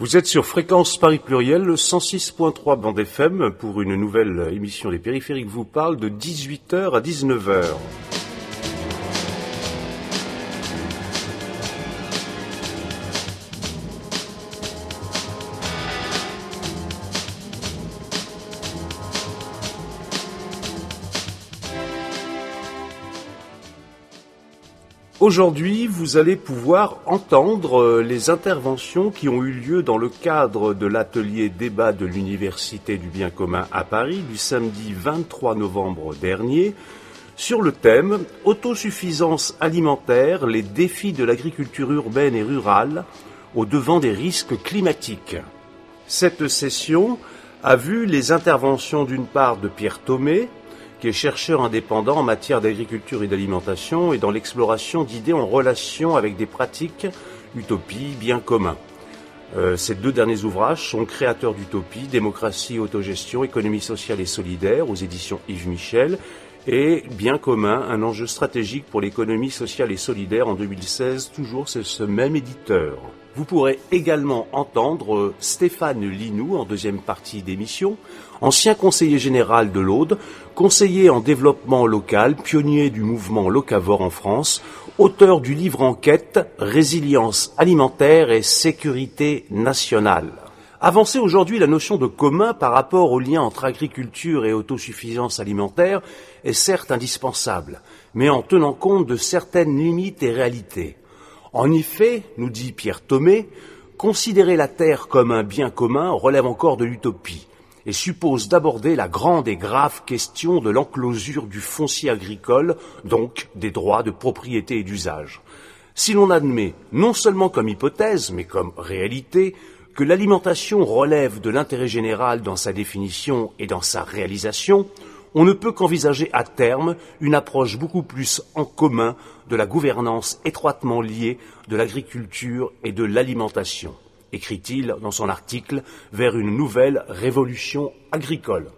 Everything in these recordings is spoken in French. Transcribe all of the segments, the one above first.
Vous êtes sur Fréquence Paris Pluriel, le 106.3 bande FM pour une nouvelle émission des périphériques vous parle de 18h à 19h. Aujourd'hui, vous allez pouvoir entendre euh, les interventions qui ont eu lieu dans le cadre de l'atelier débat de l'Université du bien commun à Paris du samedi 23 novembre dernier sur le thème Autosuffisance alimentaire, les défis de l'agriculture urbaine et rurale au devant des risques climatiques. Cette session a vu les interventions d'une part de Pierre Thomé, qui est chercheur indépendant en matière d'agriculture et d'alimentation et dans l'exploration d'idées en relation avec des pratiques, utopie, bien commun. Euh, ces deux derniers ouvrages sont créateurs d'utopie, démocratie, autogestion, économie sociale et solidaire aux éditions Yves Michel et bien commun, un enjeu stratégique pour l'économie sociale et solidaire en 2016, toujours c'est ce même éditeur. Vous pourrez également entendre Stéphane Linou en deuxième partie d'émission, ancien conseiller général de l'Aude, conseiller en développement local, pionnier du mouvement locavore en France, auteur du livre enquête Résilience alimentaire et sécurité nationale. Avancer aujourd'hui la notion de commun par rapport au lien entre agriculture et autosuffisance alimentaire est certes indispensable, mais en tenant compte de certaines limites et réalités. En effet, nous dit Pierre Thomé, considérer la Terre comme un bien commun relève encore de l'utopie et suppose d'aborder la grande et grave question de l'enclosure du foncier agricole, donc des droits de propriété et d'usage. Si l'on admet, non seulement comme hypothèse, mais comme réalité, que l'alimentation relève de l'intérêt général dans sa définition et dans sa réalisation, on ne peut qu'envisager à terme une approche beaucoup plus en commun de la gouvernance étroitement liée de l'agriculture et de l'alimentation, écrit-il dans son article Vers une nouvelle révolution agricole.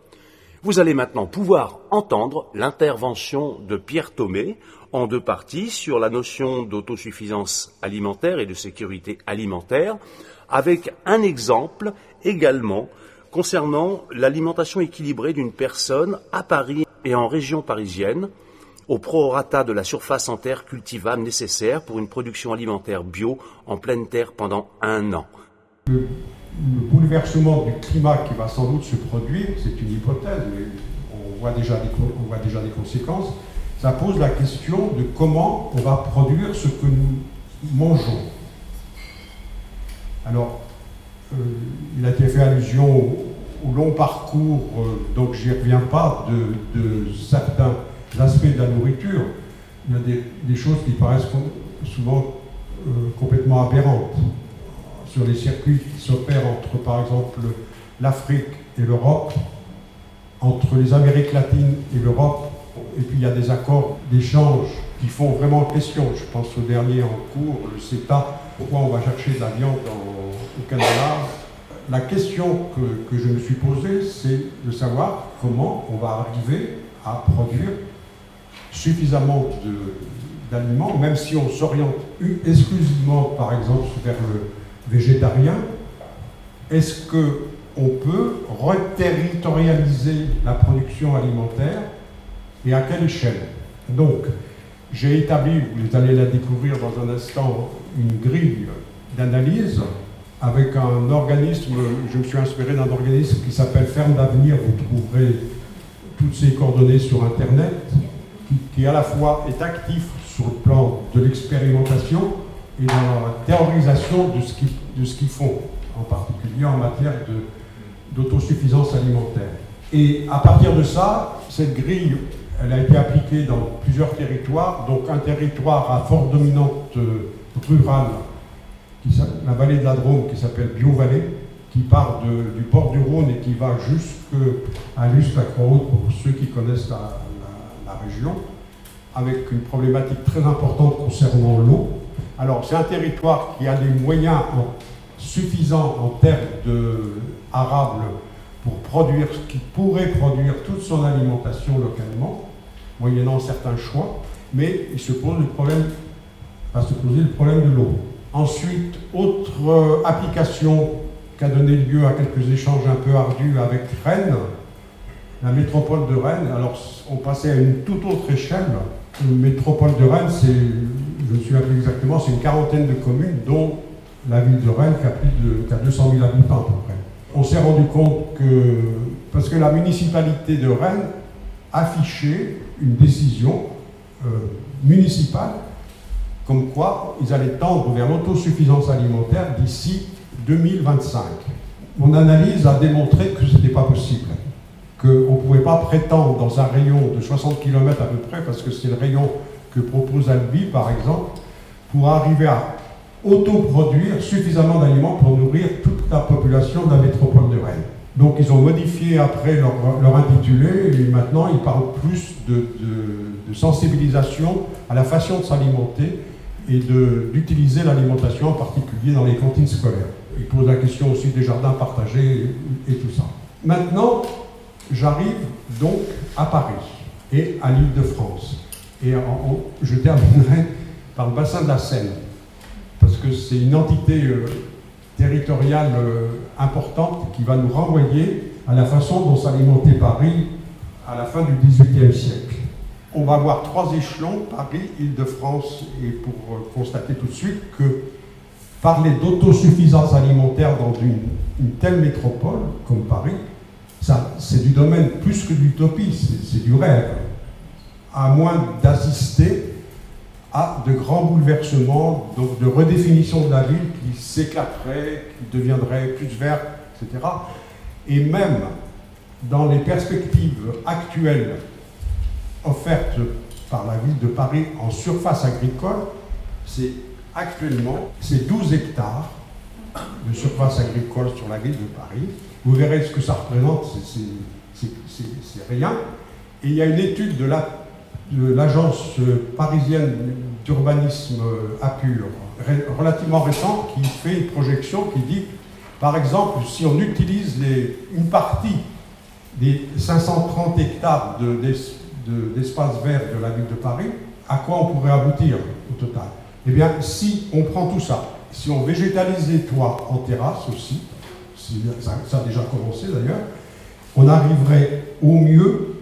Vous allez maintenant pouvoir entendre l'intervention de Pierre Thomé en deux parties sur la notion d'autosuffisance alimentaire et de sécurité alimentaire, avec un exemple également concernant l'alimentation équilibrée d'une personne à Paris et en région parisienne, au prorata de la surface en terre cultivable nécessaire pour une production alimentaire bio en pleine terre pendant un an. Le, bouleversement du climat qui va sans doute se produire, c'est une hypothèse, mais on voit, déjà des, on voit déjà des conséquences, ça pose la question de comment on va produire ce que nous mangeons. Alors, euh, il a été fait allusion au, long parcours, euh, donc j'y reviens pas, de, certains aspects de la nourriture. Il y a des, choses qui paraissent souvent euh, complètement aberrantes. Sur les circuits qui s'opèrent entre, par exemple, l'Afrique et l'Europe, entre les Amériques latines et l'Europe, et puis il y a des accords d'échange qui font vraiment question. Je pense au dernier en cours, le CETA, pourquoi on va chercher de la viande au Canada? La question que, je me suis posée, c'est de savoir comment on va arriver à produire suffisamment d'aliments, même si on s'oriente exclusivement, par exemple, vers le végétarien, est-ce qu'on peut reterritorialiser la production alimentaire et à quelle échelle? Donc, j'ai établi, vous allez la découvrir dans un instant, une grille d'analyse avec un organisme, je me suis inspiré d'un organisme qui s'appelle Ferme d'Avenir, vous trouverez toutes ces coordonnées sur Internet, qui, à la fois est actif sur le plan de l'expérimentation et dans la théorisation de ce qu'ils font, en particulier en matière d'autosuffisance alimentaire. Et à partir de ça, cette grille elle a été appliquée dans plusieurs territoires, donc un territoire à forte dominante euh, rurale, la vallée de la Drôme, qui s'appelle Bio-Vallée, qui part du port du Rhône et qui va jusqu'à la pour ceux qui connaissent la, avec une problématique très importante concernant l'eau. Alors c'est un territoire qui a des moyens suffisants en termes de pour produire ce qui pourrait produire toute son alimentation localement moyennant certains choix, mais il se pose le problème, va se le problème de l'eau. Ensuite, autre euh, application qui a donné lieu à quelques échanges un peu ardus avec Rennes, la métropole de Rennes. Alors, on passait à une toute autre échelle. La métropole de Rennes, c'est, je me souviens plus exactement, c'est une quarantaine de communes, dont la ville de Rennes qui a, plus de, qui a 200 000 habitants à peu près. On s'est rendu compte que, parce que la municipalité de Rennes affichait une décision euh, municipale comme quoi ils allaient tendre vers l'autosuffisance alimentaire d'ici 2025. Mon analyse a démontré que ce n'était pas possible, qu'on ne pouvait pas prétendre dans un rayon de 60 km à peu près, parce que c'est le rayon que propose Albi par exemple, pour arriver à autoproduire suffisamment d'aliments pour nourrir toute la population de la métropole de Rennes. Donc ils ont modifié après leur, intitulé et maintenant ils parlent plus de, sensibilisation à la façon de s'alimenter et d'utiliser l'alimentation en particulier dans les cantines scolaires. Ils posent la question aussi des jardins partagés et tout ça. Maintenant, j'arrive donc à Paris et à l'île de France. Et je terminerai par le bassin de la Seine, parce que c'est une entité euh, territoriale euh, importante qui va nous renvoyer à la façon dont s'alimentait Paris à la fin du XVIIIe siècle. On va avoir trois échelons, Paris, Île-de-France, et pour euh, constater tout de suite que parler d'autosuffisance alimentaire dans une, telle métropole comme Paris, c'est du domaine plus que d'utopie, c'est du rêve. À moins d'assister à de grands bouleversements, donc de redéfinition de la ville qui s'éclaterait, qui deviendrait plus verte, etc. Et même dans les perspectives actuelles offertes par la ville de Paris en surface agricole, c'est actuellement c'est 12 hectares de surface agricole sur la ville de Paris. Vous verrez ce que ça représente, c'est rien. Et il y a une étude de la de l'agence parisienne d'urbanisme Appur, relativement récente, qui fait une projection qui dit, par exemple, si on utilise une partie des 530 hectares d'espace de, de, vert de la ville de Paris, à quoi on pourrait aboutir au total? Eh bien, si on prend tout ça, si on végétalise les toits en terrasse aussi, ça, a déjà commencé d'ailleurs, on arriverait au mieux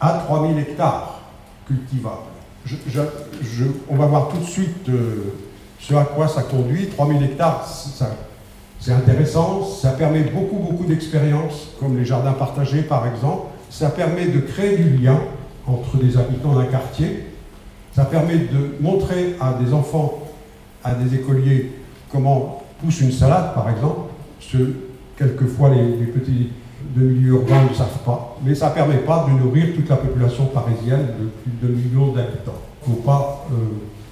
à 3000 hectares cultivable. Je, je, je, on va voir tout de suite euh, ce à quoi ça conduit. 3000 hectares, c'est intéressant, ça permet beaucoup, beaucoup d'expériences, comme les jardins partagés par exemple. Ça permet de créer du lien entre des habitants d'un quartier. Ça permet de montrer à des enfants, à des écoliers, comment pousse une salade par exemple. Quelquefois, les, petits de milieux urbains ne savent pas, mais ça ne permet pas de nourrir toute la population parisienne de plus de 2 millions d'habitants. Il ne faut pas euh,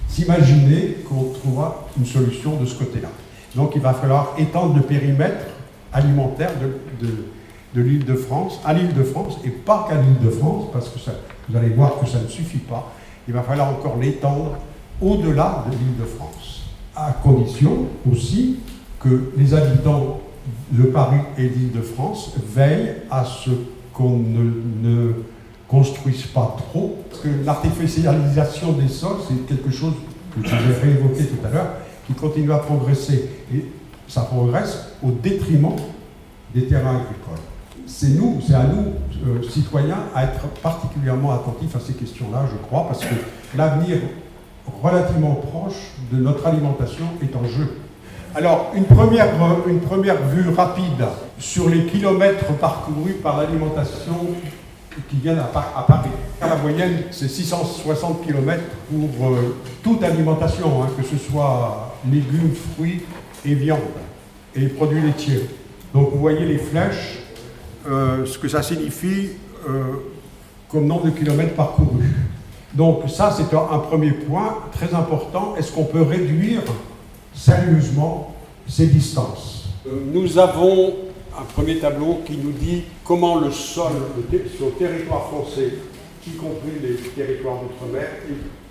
s'imaginer qu'on trouvera une solution de ce côté-là. Donc il va falloir étendre le périmètre alimentaire de, l'île de France à l'île de France, et pas qu'à l'île de France, parce que vous allez voir que ça ne suffit pas. Il va falloir encore l'étendre au-delà de l'île de France, à condition aussi que les habitants de Paris et d'Île-de-France veille à ce qu'on ne, construise pas trop. Parce que l'artificialisation des sols, c'est quelque chose que je réévoquer tout à l'heure, qui continue à progresser. Et ça progresse au détriment des terrains agricoles. C'est nous, c'est à nous, euh, citoyens, à être particulièrement attentifs à ces questions-là, je crois, parce que l'avenir relativement proche de notre alimentation est en jeu. Alors, une première, une première vue rapide sur les kilomètres parcourus par l'alimentation qui viennent à, Paris. La moyenne, c'est 660 km pour euh, toute alimentation, hein, que ce soit légumes, fruits et viande, et produits laitiers. Donc vous voyez les flèches, euh, ce que ça signifie euh, comme nombre de kilomètres parcourus. Donc ça, c'est un premier point très important. Est-ce qu'on peut réduire sérieusement ces distances. Nous avons un premier tableau qui nous dit comment le sol sur le territoire français, y compris les territoires d'outre-mer,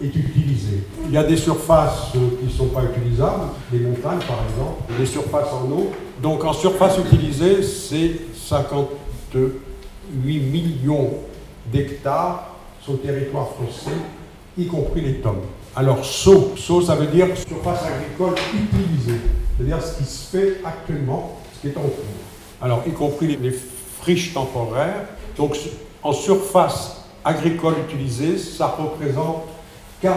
est, utilisé. Il y a des surfaces qui ne sont pas utilisables, des montagnes par exemple, des surfaces en eau. Donc en surface utilisée, c'est 58 millions d'hectares sur le territoire français, y compris les tomes. Alors, SO, ça veut dire surface agricole utilisée. C'est-à-dire ce qui se fait actuellement ce qui est en cours. Alors, y compris les, friches temporaires. Donc, en surface agricole utilisée, ça représente 49%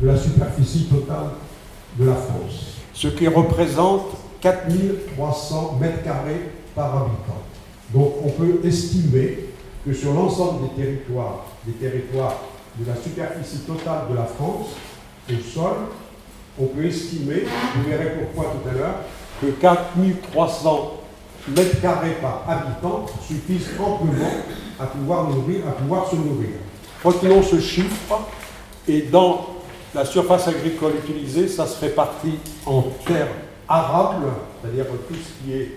de la superficie totale de la France, ce qui représente 4300 mètres carrés par habitant. Donc on peut estimer que sur l'ensemble des territoires, des territoires de la superficie totale de la France, au sol, on peut estimer, vous verrez pourquoi tout à l'heure, que 4300 mètres carrés par habitant suffisent amplement à pouvoir, nourrir, à pouvoir se nourrir. Retenons ce chiffre et dans la surface agricole utilisée, ça se répartit en terres arables, c'est-à-dire tout ce qui est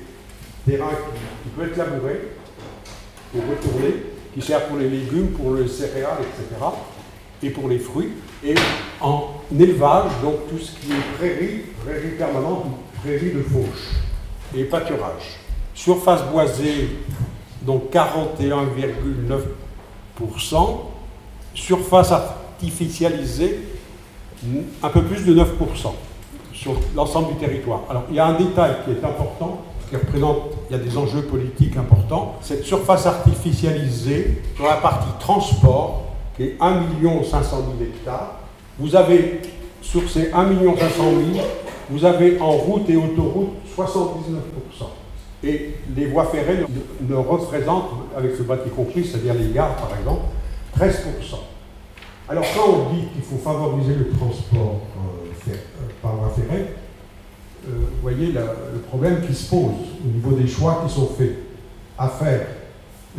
terrain qui, peut être labouré pour retourner, qui sert pour les légumes, pour le céréales, etc., et pour les fruits, et en élevage, donc tout ce qui est prairie, prairie permanente prairie de fauche, et pâturage. Surface boisée, donc 41,9%, surface artificialisée, un peu plus de 9% sur l'ensemble du territoire. Alors il y a un détail qui est important, qui représente, il y a des enjeux politiques importants. Cette surface artificialisée, dans la partie transport, est 1 500 000 hectares, vous avez, sur ces 1 500 000, vous avez en route et autoroute 79%. Et les voies ferrées ne, représentent, avec ce bâti compris, c'est-à-dire les gares par exemple, 13%. Alors quand on dit qu'il faut favoriser le transport euh, euh, par voie ferrée, euh, vous voyez le problème qui se pose au niveau des choix qui sont faits à faire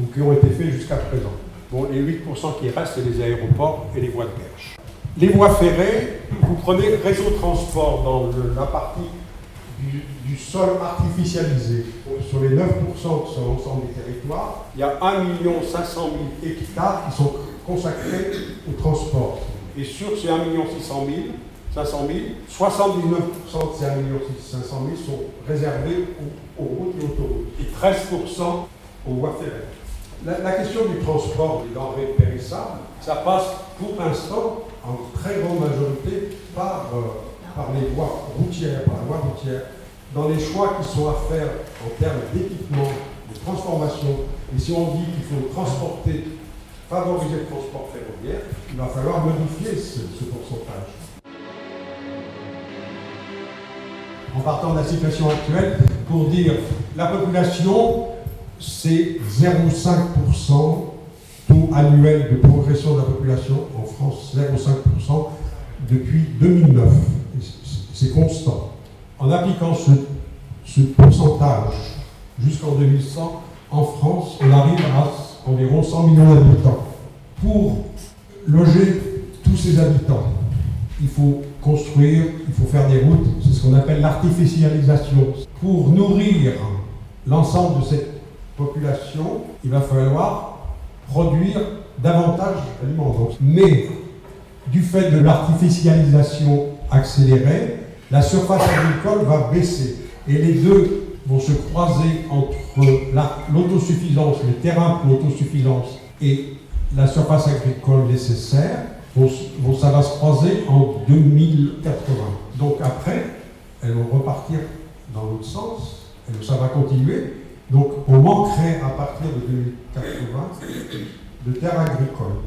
ou qui ont été faits jusqu'à présent. Bon, les 8% qui restent, c'est les aéroports et les voies de perche. Les voies ferrées, vous prenez réseau de transport dans la partie du, sol artificialisé. Sur les 9% sur l'ensemble des territoires, il y a 1 500 000 hectares qui sont consacrés au transport. Et sur ces 1 600 000, 500 000, 79% de ces 1 500 000 sont réservés aux, routes et autoroutes et 13% aux voies ferrées. La, question du transport des denrées périssables, ça passe pour l'instant en très grande majorité par, euh, par les voies routières, par la voie routière. Dans les choix qui sont à faire en termes d'équipement, de transformation, et si on dit qu'il faut transporter, favoriser le transport ferroviaire, il va falloir modifier ce pourcentage. en partant de la situation actuelle pour dire la population, c'est 0,5% taux annuel de progression de la population en France, 0,5% depuis 2009. C'est constant. En appliquant ce, ce pourcentage jusqu'en 2100, en France, on arrive à environ 100 millions d'habitants. Pour loger tous ces habitants, il faut construire, il faut faire des routes, c'est ce qu'on appelle l'artificialisation. Pour nourrir l'ensemble de cette population, il va falloir produire davantage d'aliments. Mais du fait de l'artificialisation accélérée, la surface agricole va baisser. Et les deux vont se croiser entre l'autosuffisance, les terrains pour l'autosuffisance et la surface agricole nécessaire ça va se croiser en 2080. Donc après, elles vont repartir dans l'autre sens, et ça va continuer. Donc on manquerait à partir de 2080 de terres agricoles.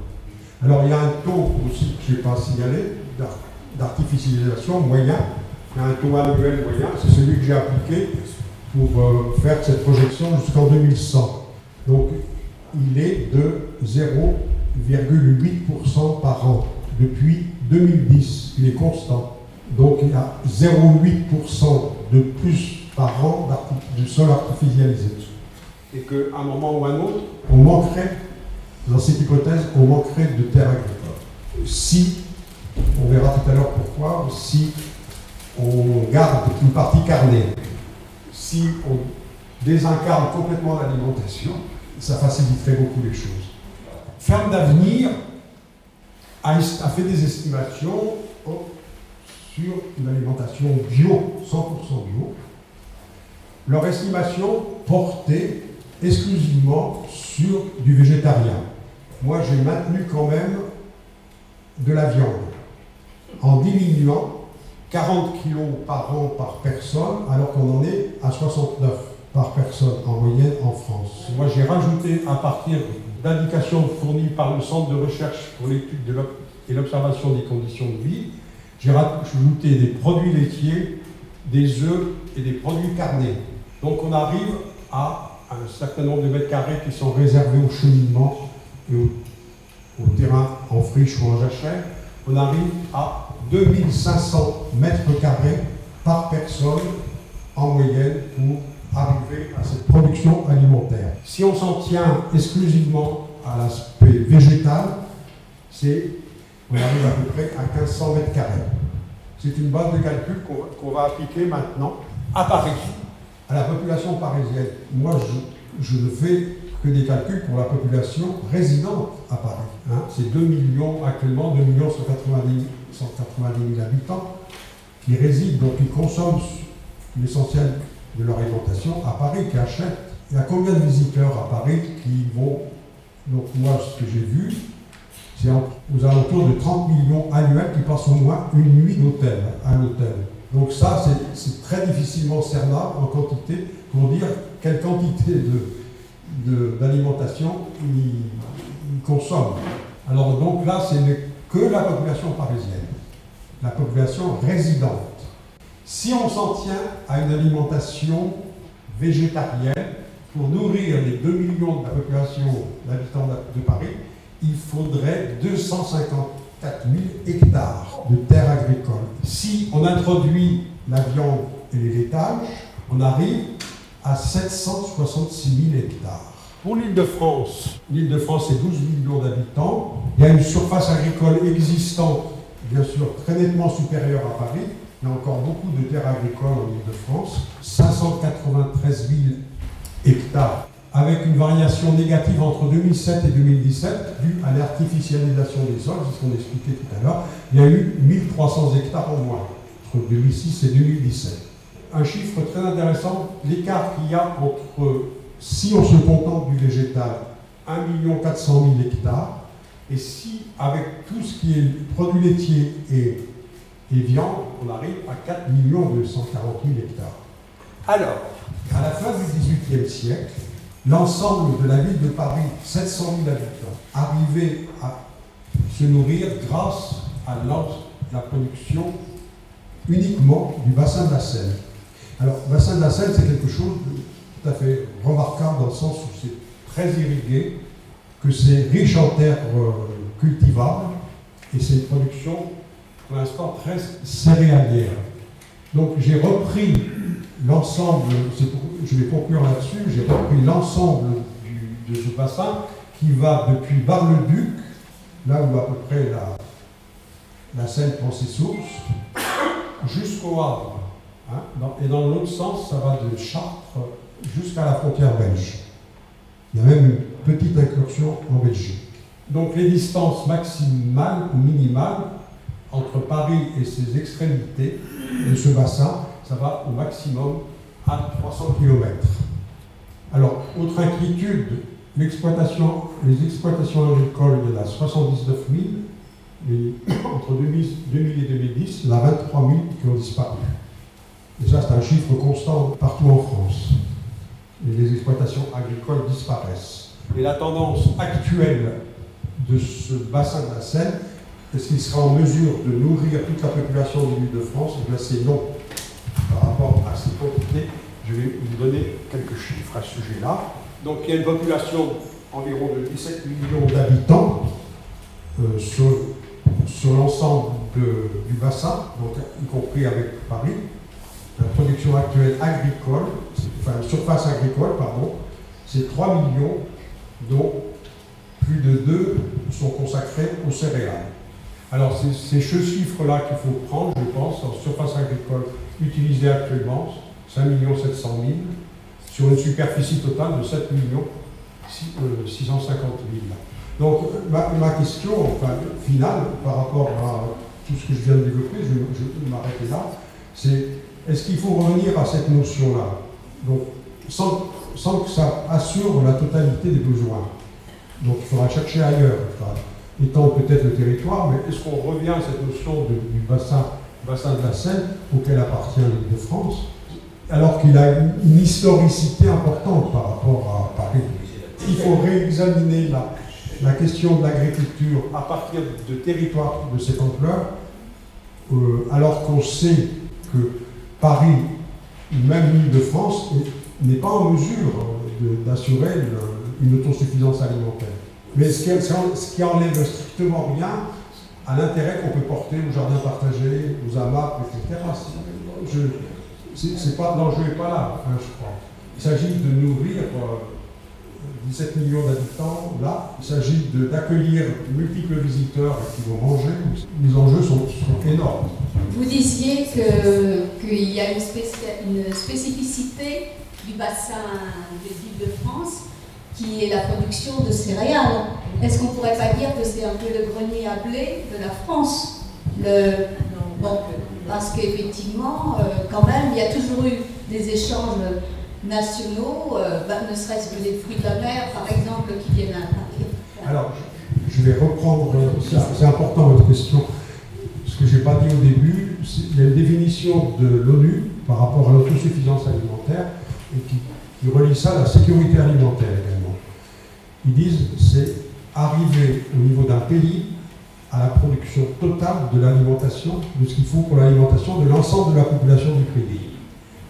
Alors il y a un taux aussi que je n'ai pas signalé d'artificialisation moyen. Il y a un taux annuel moyen, c'est celui que j'ai appliqué pour euh, faire cette projection jusqu'en 2100. Donc il est de 0 0,8% par an depuis 2010. Il est constant. Donc il y a 0,8% de plus par an du sol artificialisé. Et qu'à un moment ou à un autre, on manquerait, dans cette hypothèse, on manquerait de terres agricoles. Si, on verra tout à l'heure pourquoi, si on garde une partie carnée, si on désincarne complètement l'alimentation, ça faciliterait beaucoup les choses. Ferme d'avenir a, fait des estimations sur une alimentation bio, 100% bio. Leur estimation portait exclusivement sur du végétarien. Moi, j'ai maintenu quand même de la viande en diminuant 40 kg par an par personne, alors qu'on en est 69 par personne en moyenne en France. Moi, j'ai rajouté à partir d'indications fournies par le Centre de recherche pour l'étude et l'observation des conditions de vie, j'ai rajouté des produits laitiers, des œufs et des produits carnés. Donc on arrive à un certain nombre de mètres carrés qui sont réservés au cheminement et au, terrain en friche ou en jachère. On arrive à 2500 mètres carrés par personne en moyenne pour arriver à cette production alimentaire. Si on s'en tient exclusivement à l'aspect végétal, c'est on arrive à peu près à 1500 mètres carrés. C'est une base de calcul qu'on va, appliquer maintenant à Paris, à la population parisienne. Moi, je, ne fais que des calculs pour la population résidente à Paris. Hein. C'est 2 millions actuellement, 2 millions 190, 190 000 habitants qui résident, donc qui consomment l'essentiel de leur alimentation à Paris, qui achètent. Il y a combien de visiteurs à Paris qui vont? Donc moi, ce que j'ai vu, c'est aux alentours de 30 millions annuels qui passent au moins une nuit d'hôtel, à l'hôtel. Donc ça, c'est très difficilement cernable en quantité pour dire quelle quantité d'alimentation de, ils, consomment. Alors donc là, ce n'est que la population parisienne, la population résidente. Si on s'en tient à une alimentation végétarienne pour nourrir les 2 millions de la population d'habitants de Paris, il faudrait 254 000 hectares de terres agricoles. Si on introduit la viande et les laitages, on arrive à 766 000 hectares. Pour l'île de France, l'île de France c'est 12 millions d'habitants. Il y a une surface agricole existante, bien sûr, très nettement supérieure à Paris. Il y a encore beaucoup de terres agricoles en île de France. 593 000 hectares avec une variation négative entre 2007 et 2017 due à l'artificialisation des sols, c'est ce qu'on expliquait tout à l'heure. Il y a eu 1300 hectares en moins entre 2006 et 2017. Un chiffre très intéressant, l'écart qu'il y a entre, si on se contente du végétal, 1 400 000 hectares, et si, avec tout ce qui est produits laitiers et, et viande, on arrive à 4 240 000 hectares. Alors, à la fin du XVIIIe siècle, l'ensemble de la ville de Paris, 700 000 habitants, arrivaient à se nourrir grâce à la production uniquement du bassin de la Seine. Alors, le bassin de la Seine, c'est quelque chose de tout à fait remarquable dans le sens où c'est très irrigué, que c'est riche en terres euh, cultivables, et c'est une production, pour l'instant, très céréalière. Donc, j'ai repris l'ensemble, je vais conclure là-dessus, j'ai repris l'ensemble de ce bassin qui va depuis Bar-le-Duc, là où à peu près la, la Seine prend ses sources, jusqu'au Havre. Hein. et dans l'autre sens, ça va de Chartres jusqu'à la frontière belge. Il y a même une petite incursion en Belgique. Donc les distances maximales ou minimales entre Paris et ses extrémités de ce bassin ça va au maximum à 300 km. Alors, autre inquiétude, les exploitations agricoles, il y en a 79 000, et entre 2000 et 2010, il y en a 23 000 qui ont disparu. Et ça, c'est un chiffre constant partout en France. Et les exploitations agricoles disparaissent. Et la tendance actuelle de ce bassin de la Seine, est-ce qu'il sera en mesure de nourrir toute la population de l'île de France Eh bien, c'est non par rapport à ces quantités. Je vais vous donner quelques chiffres à ce sujet-là. Donc il y a une population environ de 17 millions d'habitants euh, sur, l'ensemble du bassin, donc, y compris avec Paris. La production actuelle agricole, enfin surface agricole, pardon, c'est 3 millions, dont plus de 2 sont consacrés aux céréales. Alors c'est ce chiffre-là qu'il faut prendre, je pense, en surface agricole utilisé actuellement, 5 700 000, sur une superficie totale de 7 650 000. Donc ma, question enfin, finale par rapport à tout ce que je viens de développer, je, vais m'arrêter là, c'est est-ce qu'il faut revenir à cette notion-là? Donc sans, que ça assure la totalité des besoins. Donc il faudra chercher ailleurs, étant peut-être le territoire, mais est-ce qu'on revient à cette notion du bassin bassin de la Seine auquel appartient l'île de France. alors qu'il a une historicité importante par rapport à Paris. Il faut réexaminer la, question de l'agriculture à partir de territoires de cette ampleur, euh, alors qu'on sait que Paris, même l'île de France, n'est pas en mesure d'assurer une autosuffisance alimentaire. Mais ce qui enlève strictement rien à l'intérêt qu'on peut porter aux jardins partagés, aux AMAP, etc. L'enjeu n'est pas là, hein, je crois. Il s'agit de nourrir 17 euh, millions d'habitants là. Il s'agit d'accueillir multiples visiteurs qui vont manger. Les enjeux sont, énormes. Vous disiez qu'il y a une, spécificité du bassin de l'île de France qui est la production de céréales. Est-ce qu'on ne pourrait pas dire que c'est un peu le grenier à blé de la France? Parce qu'effectivement, euh, quand même, il y a toujours eu des échanges nationaux, euh, bah, ne serait-ce que des fruits de la mer, par exemple, qui viennent à Alors, je vais reprendre, c'est important votre question. Ce que je n'ai pas dit au début, il y a une définition de l'ONU par rapport à l'autosuffisance alimentaire et qui, relie ça à la sécurité alimentaire. Ils disent c'est arriver au niveau d'un pays à la production totale de l'alimentation, de ce qu'il faut pour l'alimentation de l'ensemble de la population du pays.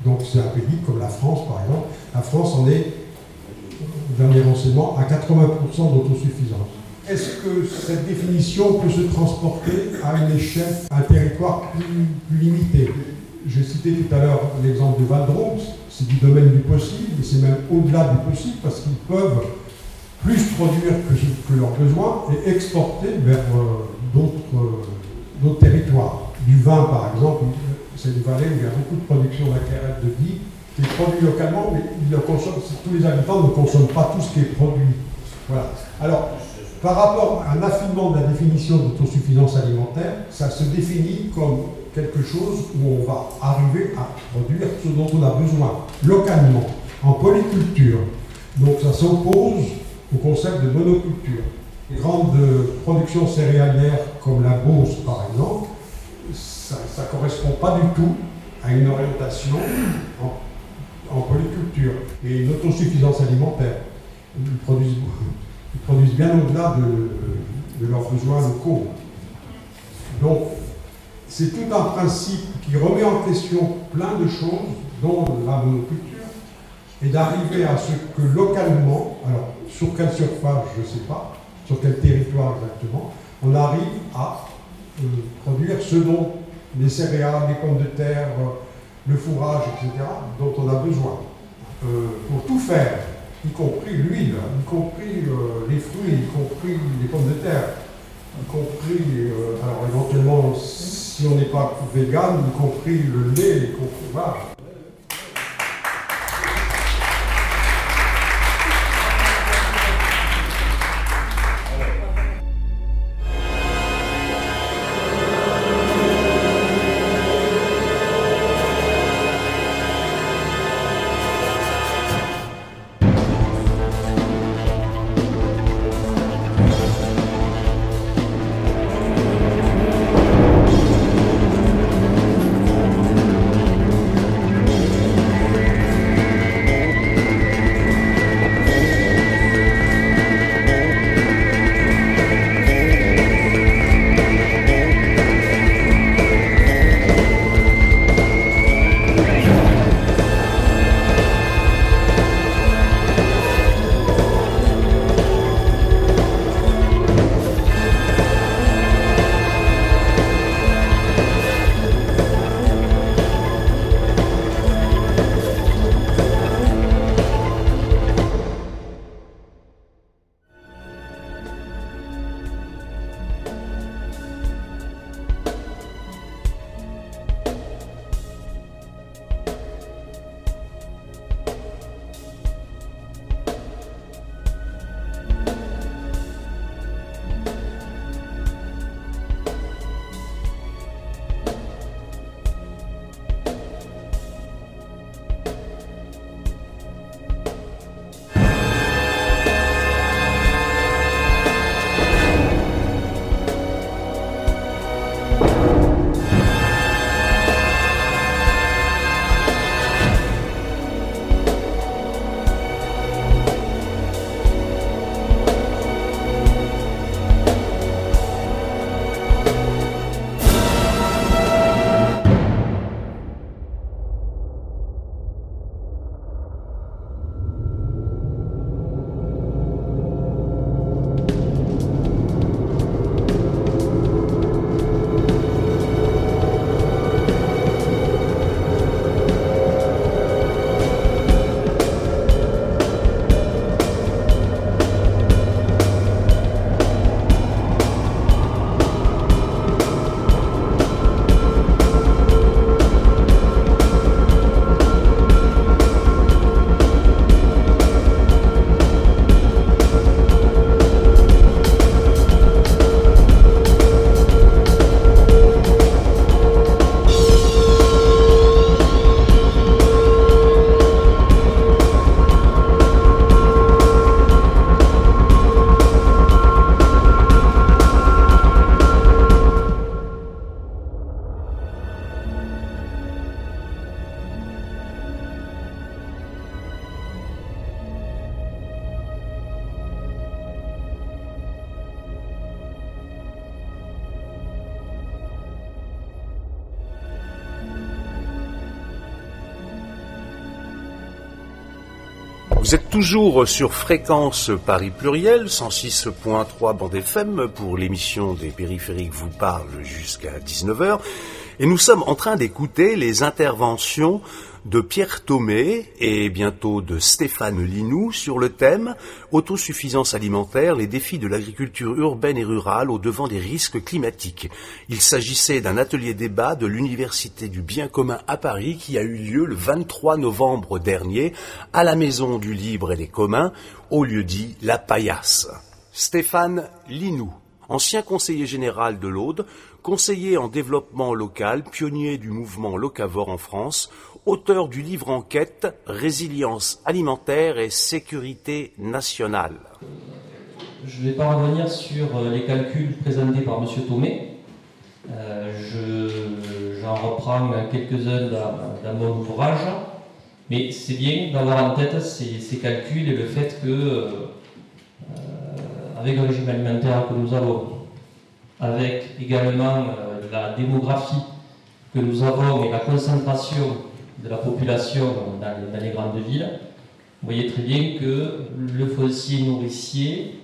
Donc c'est un pays comme la France par exemple. La France en est, dernier renseignement, à 80% d'autosuffisance. Est-ce que cette définition peut se transporter à une échelle, à un territoire plus, limité? J'ai cité tout à l'heure l'exemple de Val c'est du domaine du possible, mais c'est même au-delà du possible parce qu'ils peuvent plus produire que, leurs besoins et exporter vers euh, euh, d'autres territoires. Du vin, par exemple, c'est une vallée où il y a beaucoup de production d'acérate de vie qui est produit localement, mais le tous les habitants ne consomment pas tout ce qui est produit. Voilà. Alors, par rapport à un affinement de la définition d'autosuffisance alimentaire, ça se définit comme quelque chose où on va arriver à produire ce dont on a besoin, localement, en polyculture. Donc ça s'oppose au concept de monoculture. Les grandes productions céréalières comme la Beauce par exemple, ça ne correspond pas du tout à une orientation en, polyculture et une autosuffisance alimentaire. Ils produisent, ils produisent bien au-delà de, de, leurs besoins locaux. Donc, c'est tout un principe qui remet en question plein de choses, dont la monoculture, et d'arriver à ce que localement, alors sur quelle surface, je ne sais pas, sur quel territoire exactement, on arrive à euh, produire ce dont les céréales, les pommes de terre, euh, le fourrage, etc., dont on a besoin. Euh, pour tout faire, y compris l'huile, y compris les fruits, y compris les pommes de terre, y compris, alors éventuellement, si on n'est pas vegan, y compris le lait, y compris. Vous êtes toujours sur fréquence Paris Pluriel, 106.3 bande FM pour l'émission des périphériques vous parle jusqu'à 19h. Et nous sommes en train d'écouter les interventions de Pierre Thomé et bientôt de Stéphane Linou sur le thème Autosuffisance alimentaire, les défis de l'agriculture urbaine et rurale au devant des risques climatiques. Il s'agissait d'un atelier débat de l'Université du bien commun à Paris qui a eu lieu le 23 novembre dernier à la Maison du Libre et des Communs au lieu dit La Paillasse. Stéphane Linou, ancien conseiller général de l'Aude, conseiller en développement local, pionnier du mouvement locavore en France, auteur du livre enquête Résilience alimentaire et sécurité nationale. Je ne vais pas revenir sur euh, les calculs présentés par M. Thomé. Euh, j'en reprends quelques-uns dans, mon ouvrage. Mais c'est bien d'avoir en tête ces, calculs et le fait que, euh, avec le régime alimentaire que nous avons, avec également la démographie que nous avons et la concentration de la population dans, les grandes villes, vous voyez très bien que le foncier nourricier,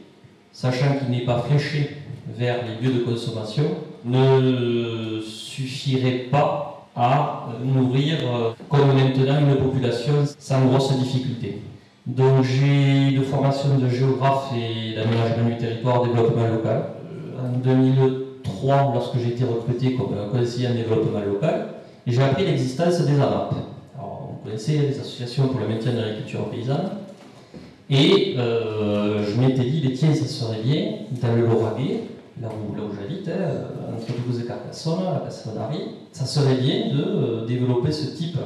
sachant qu'il n'est pas fléché vers les lieux de consommation, ne suffirait pas à nourrir euh, comme maintenant une population sans grosse difficulté. Donc j'ai une formation de géographe et d'aménagement du territoire développement local. Euh, en 2003, lorsque j'ai été recruté comme conseiller en développement local, j'ai appris l'existence des AMAP. Alors, on connaissait les associations pour le maintien de l'agriculture paysanne. Et euh, je m'étais dit, les tiens, ça serait bien, dans le Lauragais, là où, là où j'habite, hein, entre Toulouse et Carcassonne, à Castelnaudary, ça serait bien de euh, développer ce type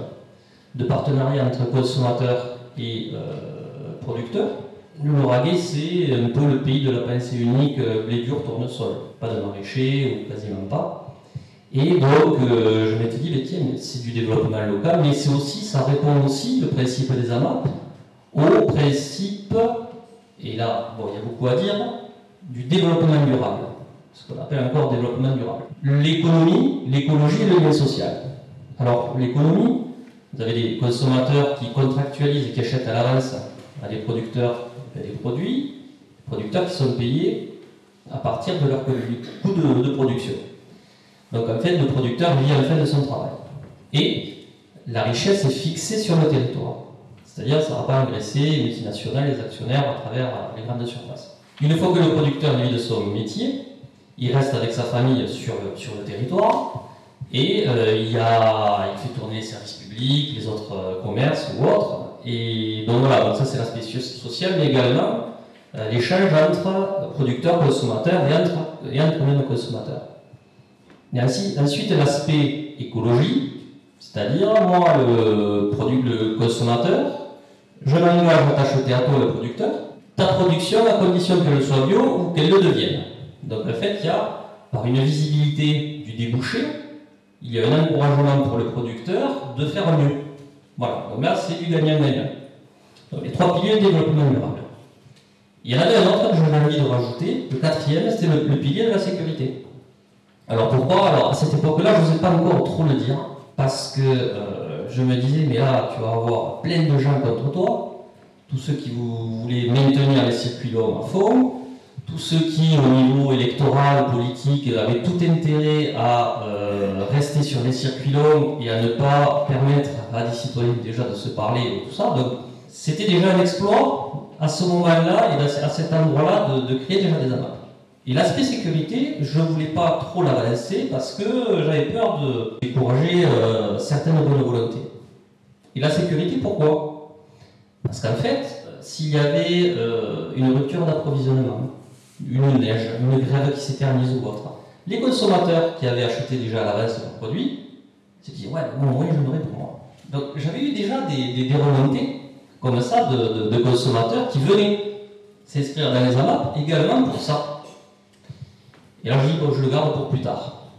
de partenariat entre consommateurs et euh, producteurs. Le Lauragais, c'est un peu le pays de la pensée unique, blé dur, tournesol. Pas de maraîcher, ou quasiment pas. Et donc, euh, je m'étais dit, tiens, c'est du développement local, mais c'est aussi, ça répond aussi, le principe des AMAP, au principe, et là, bon, il y a beaucoup à dire, du développement durable, ce qu'on appelle encore développement durable. L'économie, l'écologie et le lien social. Alors, l'économie, vous avez des consommateurs qui contractualisent et qui achètent à l'avance à des producteurs des produits, producteurs qui sont payés à partir de leur coût de production. Donc en fait, le producteur vit la fin de son travail. Et la richesse est fixée sur le territoire. C'est-à-dire ça ne va pas agresser les multinationales, les actionnaires à travers les grandes surfaces. Une fois que le producteur vit de son métier, il reste avec sa famille sur le, sur le territoire et euh, il, a, il fait tourner les services publics, les autres euh, commerces ou autres. Et donc voilà, donc ça c'est l'aspect social, mais également euh, l'échange entre producteurs, consommateurs et entre, et entre consommateurs. Et ainsi, ensuite, l'aspect écologie, c'est-à-dire, moi, le, le consommateur, je m'engage à t'acheter à toi, le producteur, ta production à condition qu'elle soit bio ou qu'elle le devienne. Donc, le fait qu'il y a, par une visibilité du débouché, il y a un encouragement pour le producteur de faire mieux. Voilà, donc là, c'est du gagnant-gagnant. Donc, les trois piliers du développement durable. Il y en avait un autre que j'avais envie de rajouter, le quatrième, c'était le pilier de la sécurité. Alors pourquoi? Alors à cette époque-là, je n'osais pas encore trop le dire, parce que euh, je me disais, mais là, tu vas avoir plein de gens contre toi, tous ceux qui voulaient maintenir les circuits longs à fond, tous ceux qui, au niveau électoral, politique, avaient tout intérêt à euh, rester sur les circuits longs et à ne pas permettre à des citoyens déjà de se parler et tout ça. Donc c'était déjà un exploit à ce moment-là et à cet endroit-là de, de créer déjà des amas. Et l'aspect sécurité, je ne voulais pas trop la balancer parce que j'avais peur de décourager euh, certaines bonnes volontés. Et la sécurité, pourquoi? Parce qu'en fait, s'il y avait euh, une rupture d'approvisionnement, une neige, une grève qui s'éternise ou autre, les consommateurs qui avaient acheté déjà à l'avance leur produit se disaient Ouais, bon, oui, je l'aurais pour moi. Donc j'avais eu déjà des, des, remontées comme ça de, consommateurs qui venaient s'inscrire dans les AMAP également pour ça. Et alors je dis, bon, je le garde pour plus tard.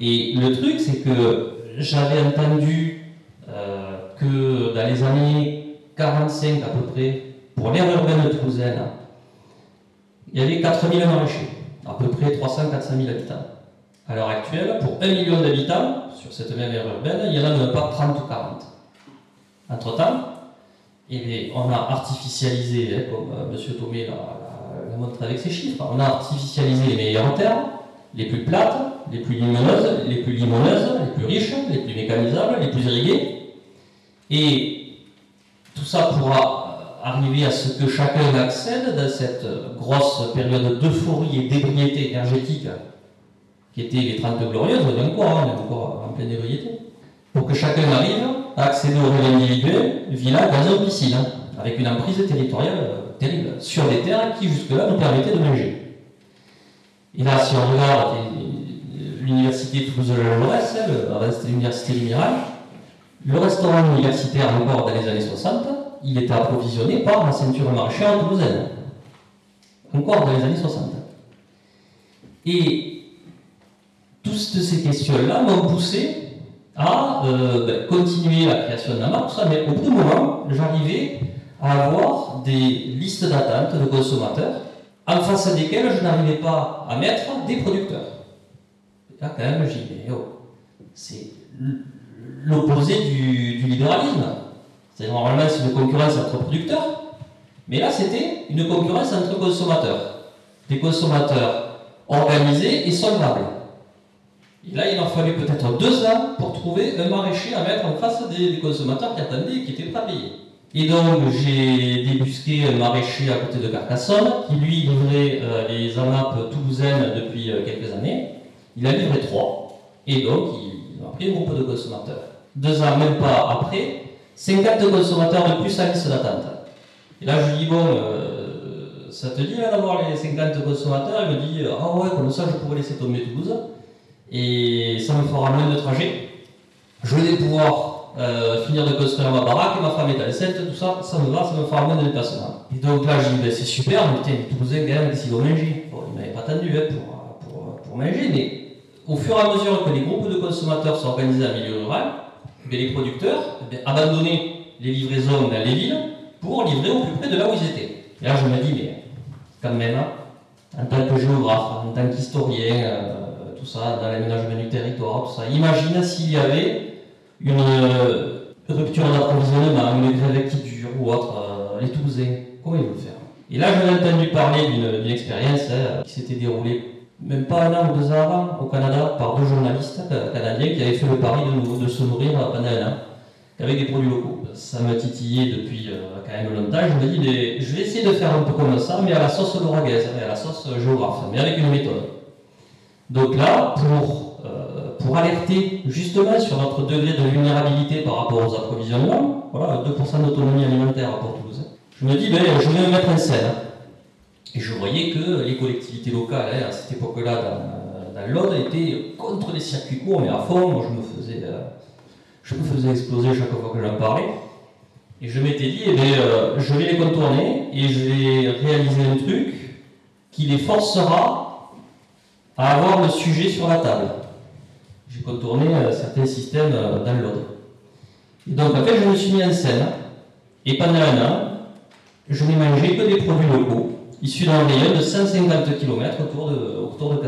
Et le truc, c'est que j'avais entendu euh, que dans les années 45 à peu près, pour l'aire urbaine de Toulousaine, il y avait 4000 maraîchers, à peu près 300-400 000 habitants. À l'heure actuelle, pour 1 million d'habitants, sur cette même aire urbaine, il y en a même pas 30 ou 40. Entre-temps, Et on a artificialisé, hein, comme euh, M. Thomé l'a montré avec ses chiffres, on a artificialisé les meilleures terres, les plus plates, les plus lumineuses, les plus limoneuses, les plus riches, les plus mécanisables, les plus irriguées. Et tout ça pourra arriver à ce que chacun accède dans cette grosse période d'euphorie et d'ébriété énergétique qui était les 30 glorieuses, on est encore, on est encore en pleine ébriété, pour que chacun arrive à accéder au réveil individuel villa, gazon, piscine, hein, avec une emprise territoriale terrible, sur des terres qui jusque-là nous permettaient de manger. Et là, si on regarde l'université Toulouse-Jaurès, l'université libérale, le restaurant universitaire encore dans les années 60, il était approvisionné par la ceinture maraîchère toulousaine. Encore dans les années 60. Et toutes ces questions-là m'ont poussé à euh, ben, continuer la création de la marque, mais au bout d'un moment, j'arrivais à avoir des listes d'attente de consommateurs en face desquelles je n'arrivais pas à mettre des producteurs. là, quand même, j'ai dit, oh, c'est l'opposé du, libéralisme. C'est normalement c'est une concurrence entre producteurs, mais là c'était une concurrence entre consommateurs. Des consommateurs organisés et solvables. Et là, il en fallait peut-être deux ans pour trouver un maraîcher à mettre en face des, consommateurs qui attendaient et qui étaient pas payés. Et donc, j'ai débusqué un maraîcher à côté de Carcassonne, qui lui livrait euh, les AMAP toulousaines depuis euh, quelques années. Il a livré trois. Et donc, il, a pris un groupe de consommateurs. Deux ans, même pas après, 50 consommateurs de plus à liste d'attente. Et là, je lui dis, bon, euh, ça te dit d'avoir les 50 consommateurs? Il me dit, ah ouais, comme ça, je pourrais laisser tomber Toulouse et ça me fera moins de trajet. Je vais pouvoir euh, finir de construire ma baraque, ma femme est enceinte, tout ça, ça me va, ça me fera moins de déplacement. Et donc là, je dis, ben, c'est super, mais putain, les Toulousains, quand même, qu'est-ce manger Bon, ils m'avaient pas attendu hein, pour, pour, pour, manger, mais au fur et à mesure que les groupes de consommateurs s'organisaient en milieu rural, ben, les producteurs ben, abandonnaient les livraisons dans les villes pour livrer au plus près de là où ils étaient. Et là, je me dis, mais quand même, en tant que géographe, en tant qu'historien, euh, ça, dans l'aménagement du territoire, tout ça. Imagine s'il y avait une euh, rupture d'approvisionnement, une grève qui dure ou autre, euh, les Toulousains, comment ils vont faire? Et là, j'avais entendu parler d'une expérience hein, qui s'était déroulée même pas un an ou deux ans avant au Canada par deux journalistes canadiens qui avaient fait le pari de, de se nourrir pendant un an avec des produits locaux. Ça m'a titillé depuis euh, quand même longtemps. Je me dis, je vais essayer de faire un peu comme ça, mais à la sauce lauragaise, à la sauce géographe, mais avec une méthode. Donc là, pour, euh, pour alerter justement sur notre degré de vulnérabilité par rapport aux approvisionnements, voilà, 2% d'autonomie alimentaire pour Toulouse, je me dis, ben, je vais me mettre en scène. Et je voyais que les collectivités locales, hein, à cette époque-là, dans, dans l'Aude, étaient contre les circuits courts, mais à fond, moi je me faisais, euh, je me faisais exploser chaque fois que j'en parlais. Et je m'étais dit, eh bien, euh, je vais les contourner et je vais réaliser un truc qui les forcera à avoir le sujet sur la table. J'ai contourné euh, certains systèmes dans l'ordre. Et donc, en fait, je me suis mis en scène. Et pendant un an, je n'ai mangé que des produits locaux, issus d'un rayon de 150 km autour de, autour de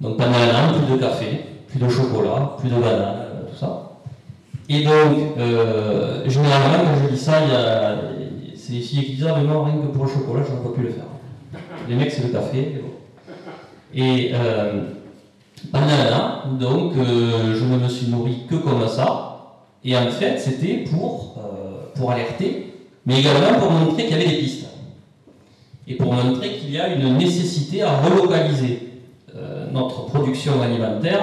Donc, pendant un an, plus de café, plus de chocolat, plus de bananes, euh, tout ça. Et donc, généralement, quand je dis ça, c'est les filles qui disent Ah, mais non, rien que pour le chocolat, je ne peux plus le faire. Les mecs, c'est le café. Et euh, banana, donc euh, je ne me suis nourri que comme ça. Et en fait, c'était pour, euh, pour alerter, mais également pour montrer qu'il y avait des pistes. Et pour montrer qu'il y a une nécessité à relocaliser euh, notre production alimentaire,